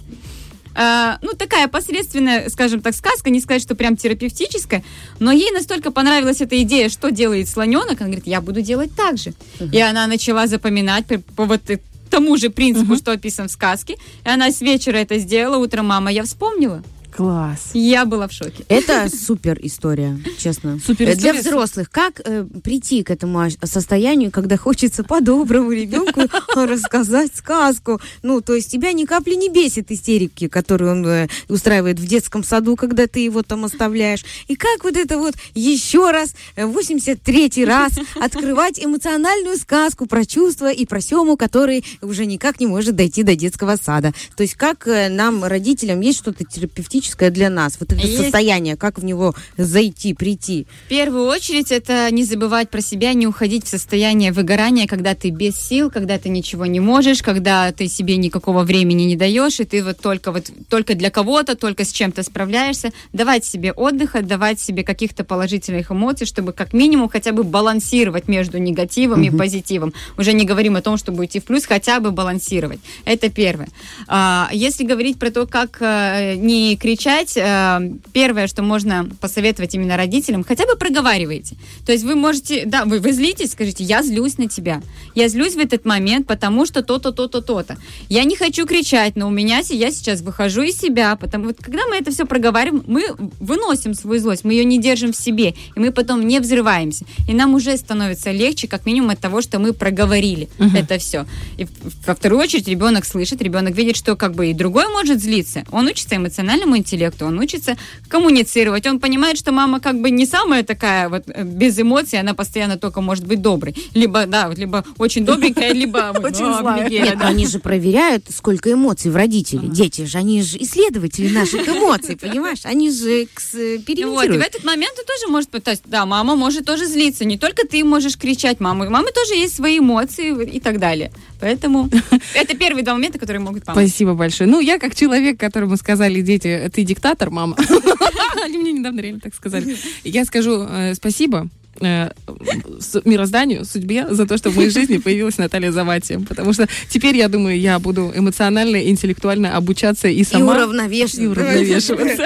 А, ну, такая посредственная, скажем так, сказка, не сказать, что прям терапевтическая, но ей настолько понравилась эта идея, что делает слоненок, она говорит, я буду делать так же. И она начала запоминать по, по вот э- тому же принципу, что описан в сказке, и она с вечера это сделала, утром, мама, я вспомнила. Класс. Я была в шоке. Это супер история, честно. Супер Э, Для история. взрослых. Как э, прийти к этому состоянию, когда хочется по-доброму ребенку рассказать сказку? Ну, то есть тебя ни капли не бесит истерики, которые он э, устраивает в детском саду, когда ты его там оставляешь. И как вот это вот еще раз, э, 83-й раз, открывать эмоциональную сказку про чувства и про Сему, который уже никак не может дойти до детского сада. То есть как э, нам, родителям, есть что-то терапевтическое для нас? Вот это Есть. состояние, как в него зайти, прийти? В первую очередь это не забывать про себя, не уходить в состояние выгорания, когда ты без сил, когда ты ничего не можешь, когда ты себе никакого времени не даешь, и ты вот только вот только для кого-то, только с чем-то справляешься. Давать себе отдыха, давать себе каких-то положительных эмоций, чтобы как минимум хотя бы балансировать между негативом и позитивом. Уже не говорим о том, чтобы уйти в плюс, хотя бы балансировать. Это первое. А, Если говорить про то, как э, не кричать, э, первое, что можно посоветовать именно родителям, хотя бы проговаривайте. То есть вы можете, да, вы, вы злитесь, скажите, я злюсь на тебя. Я злюсь в этот момент, потому что то-то, то-то, то-то. Я не хочу кричать, но у меня я сейчас выхожу из себя, потому вот когда мы это все проговариваем, мы выносим свою злость, мы ее не держим в себе, и мы потом не взрываемся. И нам уже становится легче, как минимум от того, что мы проговорили это все. И во вторую очередь ребенок слышит, ребенок видит, что как бы и другой может злиться. Он учится эмоциональному интеллекту, он учится коммуницировать, он понимает, что мама как бы не самая такая вот э, без эмоций, она постоянно только может быть доброй. Либо, да, вот, либо очень добренькая, либо вот, Очень «О, злая». Мигеля», Нет, они же проверяют, сколько эмоций в родителей. Дети же, они же исследователи наших эмоций, понимаешь? Они же кс- Вот, и в экспериментируют. этот момент ты тоже может пытаться, да, мама может тоже злиться, не только ты можешь кричать маму, мамы тоже есть свои эмоции и так далее. Поэтому это первые два момента, которые могут помочь. Спасибо большое. Ну, я как человек, которому сказали дети, ты диктатор, мама. Они мне недавно реально так сказали. Я скажу э, спасибо э, с- мирозданию, судьбе за то, что в моей жизни появилась Наталья Завати. Потому что теперь, я думаю, я буду эмоционально, интеллектуально обучаться и И сама... уравновешивать. И уравновешиваться.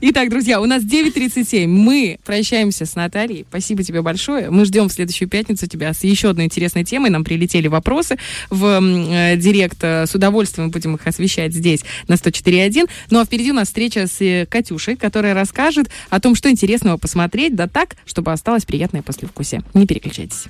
Итак, друзья, у нас 9.37. Мы прощаемся с Натальей. Спасибо тебе большое. Мы ждем в следующую пятницу тебя с еще одной интересной темой. Нам прилетели вопросы в э, директ. С удовольствием будем их освещать здесь на 104.1. Ну а впереди у нас встреча с э, Катюшей, которая расскажет о том, что интересного посмотреть, да так, чтобы осталось приятное послевкусие. Не переключайтесь.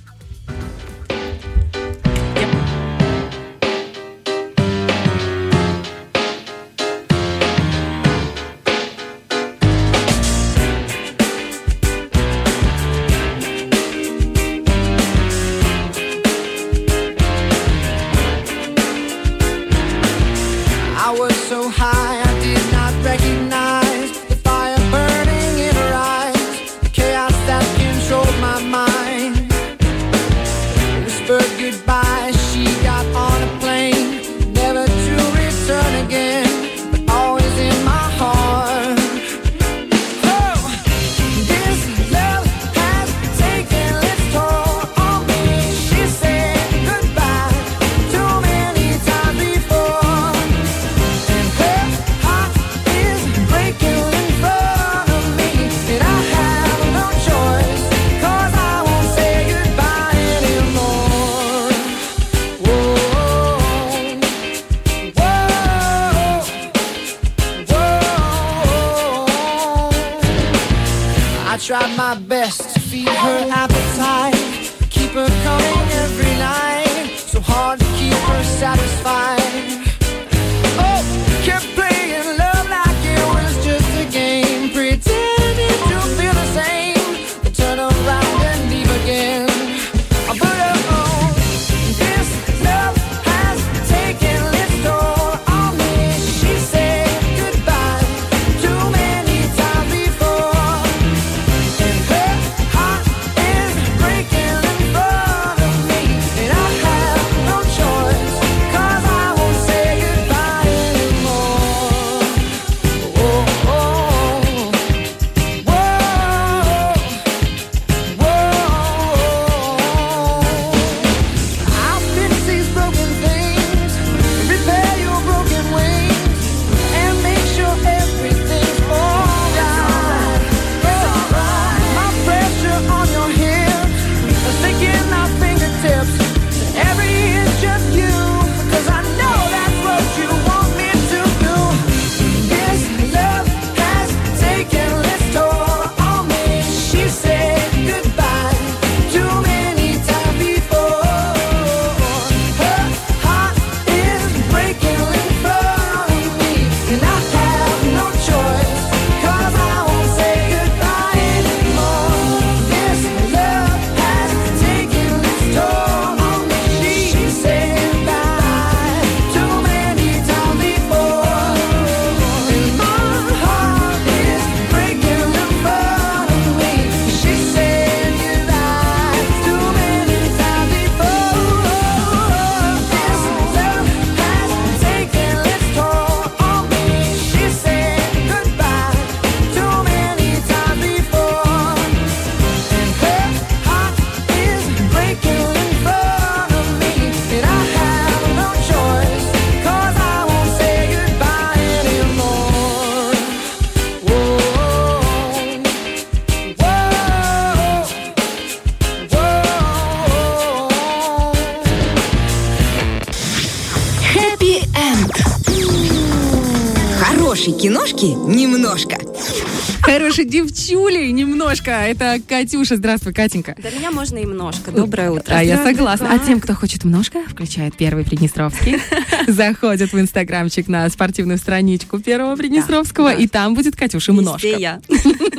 Катюша. Здравствуй, Катенька. Для меня можно и немножко. Доброе утро. А я согласна. А тем, кто хочет немножко, включает первый Приднестровский, заходит в инстаграмчик на спортивную страничку первого Приднестровского, и там будет Катюша. Везде я.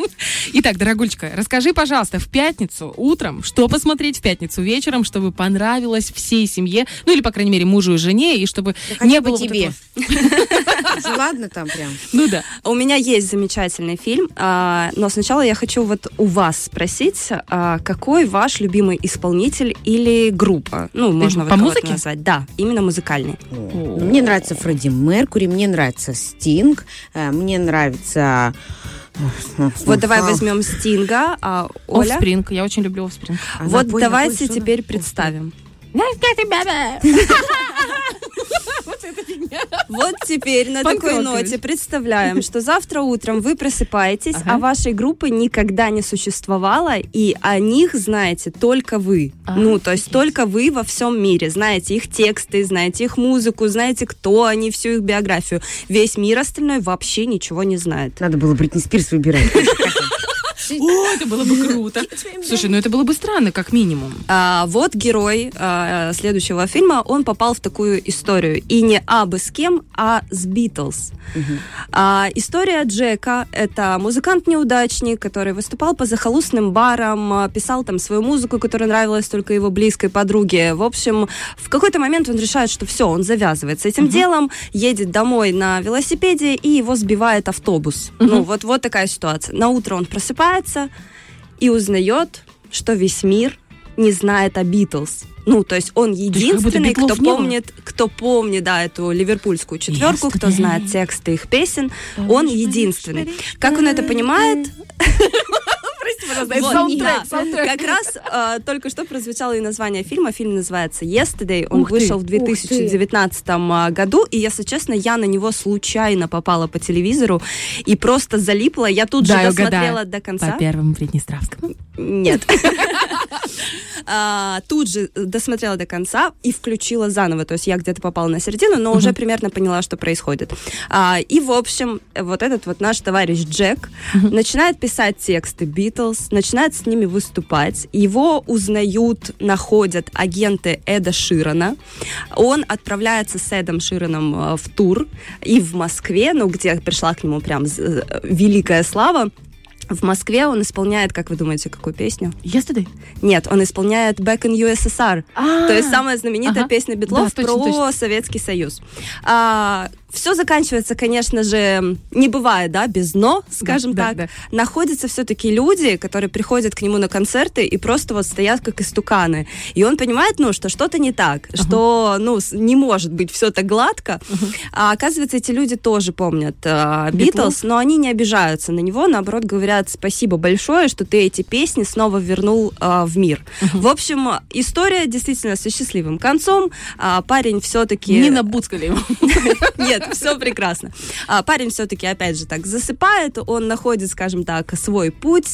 Итак, дорогульчика, расскажи, пожалуйста, в пятницу утром, что посмотреть в пятницу вечером, чтобы понравилось всей семье, ну или, по крайней мере, мужу и жене, и чтобы не было вот тебе. этого- Ладно там прям. Ну да. У меня есть замечательный фильм, а, но сначала я хочу вот у вас спросить, а, какой ваш любимый исполнитель или группа? Ну, можно вот по музыке? назвать. Да, именно музыкальный. Мне нравится Фредди Меркури, мне нравится Стинг, э, мне нравится... Вот давай возьмем Стинга, а Оля? Offspring. Я очень люблю Offspring. Вот давайте теперь представим. Вот теперь на такой ноте представляем, что завтра утром вы просыпаетесь, а вашей группы никогда не существовало, и о них знаете только вы. ну, то есть только вы во всем мире. Знаете их тексты, знаете их музыку, знаете, кто они, всю их биографию. Весь мир остальной вообще ничего не знает. Надо было Бритни Спирс выбирать. О, это было бы круто. Слушай, ну это было бы странно, как минимум. А, вот герой а, следующего фильма, он попал в такую историю. И не абы с кем, а с Битлз. А, история Джека — это музыкант-неудачник, который выступал по захолустным барам, а, писал там свою музыку, которая нравилась только его близкой подруге. В общем, в какой-то момент он решает, что все, он завязывает с этим делом, едет домой на велосипеде, и его сбивает автобус. Ну, вот, вот такая ситуация. На утро он просыпается и узнает, что весь мир не знает о Битлз. Ну, то есть он единственный, кто не было. помнит, кто помнит, да, эту ливерпульскую четверку, кто знает тексты их песен, он единственный. Как он это понимает? пожалуйста, это Вот, саундтрек, да. саундтрек. Как раз а, только что прозвучало и название фильма. Фильм называется Yesterday. Он Ух ты, вышел в ух ты. 2019 а, году. И, если честно, я на него случайно попала по телевизору и просто залипла. Я тут же угадаю. досмотрела до конца. По первому Приднестровскому. Нет. А, Тут же досмотрела до конца и включила заново. То есть я где-то попала на середину, но уже примерно поняла, что происходит. А, И, в общем, вот этот вот наш товарищ Джек начинает писать тексты Битлз, начинает с ними выступать. Его узнают, находят агенты Эда Ширана. Он отправляется с Эдом Шираном э, в тур и в Москве, ну, где пришла к нему прям э, великая слава. В Москве он исполняет, как вы думаете, какую песню? Yesterday? Нет, он исполняет Back in USSR. А, То есть самая знаменитая ага. песня Битлов Да, точно, про точно. Советский Союз. Все заканчивается, конечно же, не бывает, да, без но, скажем да, так. да. Находятся все-таки люди, которые приходят к нему на концерты и просто вот стоят как истуканы. И он понимает, ну, что что-то не так, что, ну, не может быть все так гладко. А оказывается, эти люди тоже помнят а, Битлз, но они не обижаются на него, наоборот, говорят спасибо большое, что ты эти песни снова вернул а, в мир. В общем, история действительно со счастливым концом. А, парень все-таки... Не набуцкали его. Нет, все прекрасно. А, парень все-таки, опять же, так засыпает, он находит, скажем так, свой путь,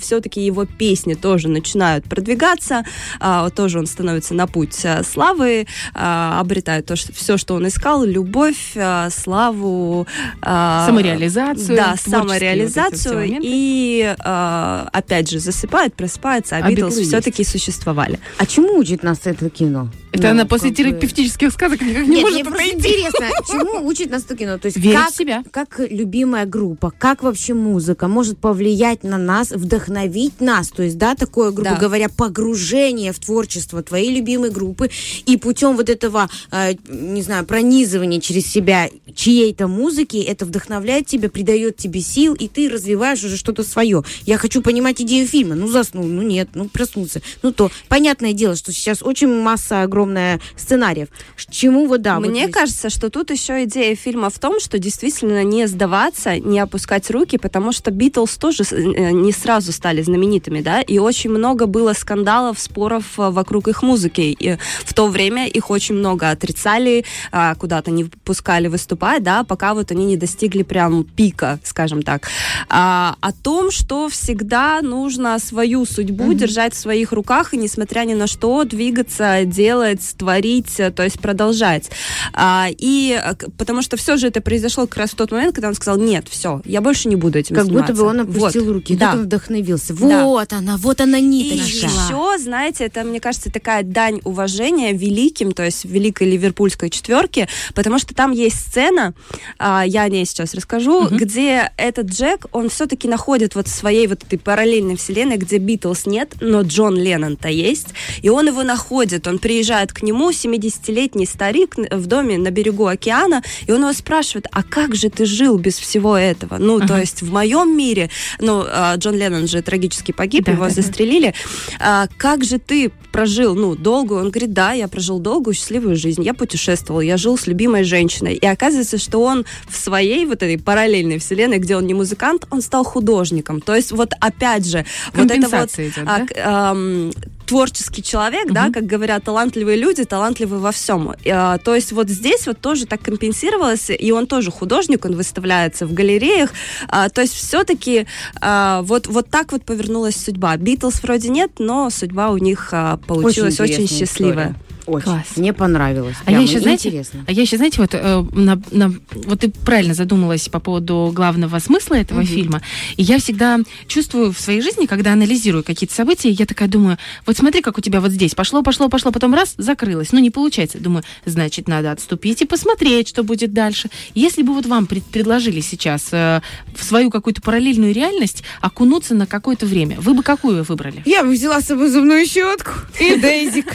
все-таки его песни тоже начинают продвигаться, а, вот тоже он становится на путь а, славы, а, обретает то, что, все, что он искал, любовь, а, славу. а, Самореализацию, Да, вот самореализацию. моменты. и, а, опять же, засыпает, просыпается, а А Битлз все-таки существовали. А чему учит нас это кино? Это Ну, она после терапевтических сказок никак не Нет, может мне просто отойти. интересно, чему учит нас кино? То есть Верить как, в себя. как любимая группа, как вообще музыка может повлиять на нас, вдохновить нас? То есть, да, такое, грубо Да. говоря, погружение в творчество твоей любимой группы и путем вот этого, э, не знаю, пронизывания через себя чьей-то музыки, это вдохновляет тебя, придает тебе сил, и ты развиваешь уже что-то свое. Я хочу понимать идею фильма. Ну, заснул, ну нет, ну проснулся. Ну то, понятное дело, что сейчас очень масса огромная сценариев. Ш- Чему вот да. вот Мне есть- кажется, что тут еще идея фильма в том, что действительно не сдаваться, не опускать руки, потому что Битлз тоже э, не сразу стали знаменитыми, да, и очень много было скандалов, споров э, вокруг их музыки. И в то время их очень много отрицали, а, куда-то не пускали выступать, да, пока вот они не достигли прям пика, скажем так. А, о том, что всегда нужно свою судьбу держать в своих руках и, несмотря ни на что, двигаться, делать, творить, э, то есть продолжать. А, и потому что все же это произошло как раз в тот момент, когда он сказал, нет, все, я больше не буду этим Как будто заниматься». бы он опустил Вот. руки, Да. тут он вдохновился. Да. Вот она, вот она И ниточка. еще, знаете, это, мне кажется, такая дань уважения великим, то есть великой ливерпульской четверке, потому что там есть сцена, а, я о ней сейчас расскажу, где этот Джек, он все-таки находит вот в своей вот этой параллельной вселенной, где Битлз нет, но Джон Леннон-то есть, и он его находит, он приезжает к нему, 70-летний старик в доме на берегу океана, и он его спрашивает, а как же ты жил без всего этого? Ну, то есть в моем мире, ну, а, Джон Леннон же трагически погиб, Да, его да, да. застрелили. А, как же ты прожил, ну, долгую? Он говорит, да, я прожил долгую, счастливую жизнь, я путешествовал, я жил с любимой женщиной. И оказывается, что он в своей вот этой параллельной вселенной, где он не музыкант, он стал художником. То есть вот опять же, вот это вот идет, а, да? ам, творческий человек, да, как говорят талантливые люди, талантливы во всем. А, то есть вот здесь вот тоже так компенсировалось, и он тоже художник, он выставляется в галереях. А, то есть все-таки вот, вот так вот повернулась судьба. Битлз вроде нет, но судьба у них а, получилась очень, интересная счастливая. история. Очень. Класс. Мне понравилось. А я еще, знаете, интересно. а я еще, знаете, вот, э, на- на- вот ты правильно задумалась по поводу главного смысла этого фильма. И я всегда чувствую в своей жизни, когда анализирую какие-то события, я такая думаю, вот смотри, как у тебя вот здесь пошло, пошло, пошло, потом раз, закрылось. Ну, не получается. Думаю, значит, надо отступить и посмотреть, что будет дальше. Если бы вот вам пред- предложили сейчас э, в свою какую-то параллельную реальность окунуться на какое-то время, вы бы какую выбрали? Я бы взяла с собой зубную щетку и Дейзик.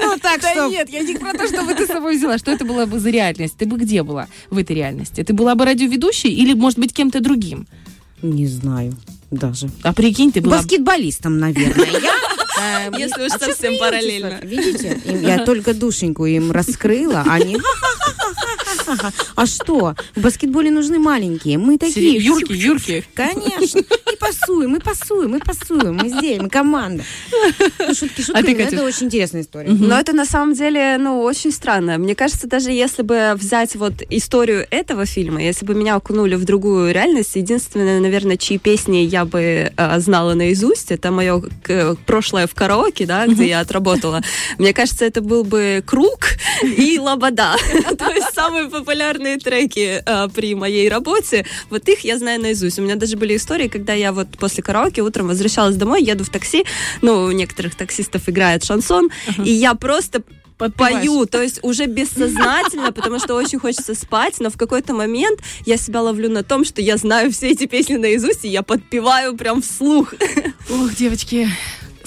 Ну, так Да что... нет, я не про то, что бы ты с собой взяла. Что это была бы за реальность? Ты бы где была в этой реальности? Ты была бы радиоведущей или, может быть, кем-то другим? Не знаю даже. А прикинь, ты была... бы- Баскетболистом, наверное. Я, Если уж а совсем параллельно. Видите? Я только душеньку им раскрыла, а они... А что? В баскетболе нужны маленькие. Мы такие. Юрки, Юрки. Конечно. И пасуем, мы пасуем, мы пасуем, мы здесь, мы команда. Ну, шутки А ты, это очень интересная история. Но это на самом деле, ну, очень странно. Мне кажется, даже если бы взять вот историю этого фильма, если бы меня окунули в другую реальность, единственное, наверное, чьи песни я бы э, знала наизусть, это мое к- прошлое в караоке, да, где я отработала. Мне кажется, это был бы Круг и Лобода. То есть самые популярные треки э, при моей работе. Вот их я знаю наизусть. У меня даже были истории, когда я вот после караоке утром возвращалась домой, еду в такси, ну, у некоторых таксистов играет шансон, и я просто пою, то есть уже бессознательно, потому что очень хочется спать, но в какой-то момент я себя ловлю на том, что я знаю все эти песни наизусть, и я подпеваю прям вслух. Ох, девочки,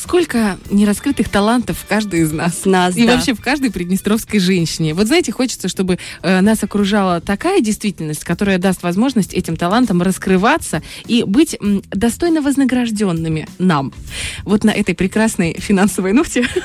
сколько нераскрытых талантов в каждой из нас. Нас, И да. вообще в каждой приднестровской женщине. Вот знаете, хочется, чтобы э, нас окружала такая действительность, которая даст возможность этим талантам раскрываться и быть м, достойно вознагражденными нам. Вот на этой прекрасной финансовой ноте.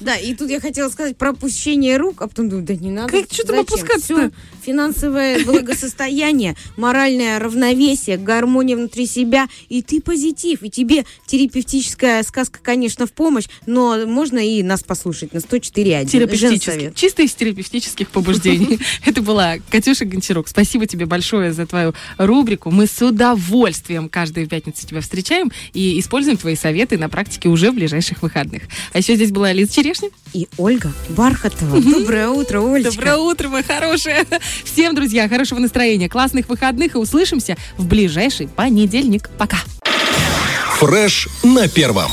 Да, и тут я хотела сказать про опущение рук, а потом думаю, да не надо. Как- что там? Всё, финансовое благосостояние, моральное равновесие, гармония внутри себя, и ты позитив, и тебе терапевтическая сказка, конечно, в помощь, но можно и нас послушать на 104.1. Терапевтических. Женсовет. Чисто из терапевтических побуждений. Это была Катюша Гончарук. Спасибо тебе большое за твою рубрику. Мы с удовольствием каждую пятницу тебя встречаем и используем твои советы на практике уже в ближайших выходных. А еще здесь была Лиза Черешня. И Ольга Бархатова. Доброе утро, Олечка. Доброе утро, моя хорошая. Всем, друзья, хорошего настроения, классных выходных и услышимся в ближайший понедельник. Пока. Фреш на первом.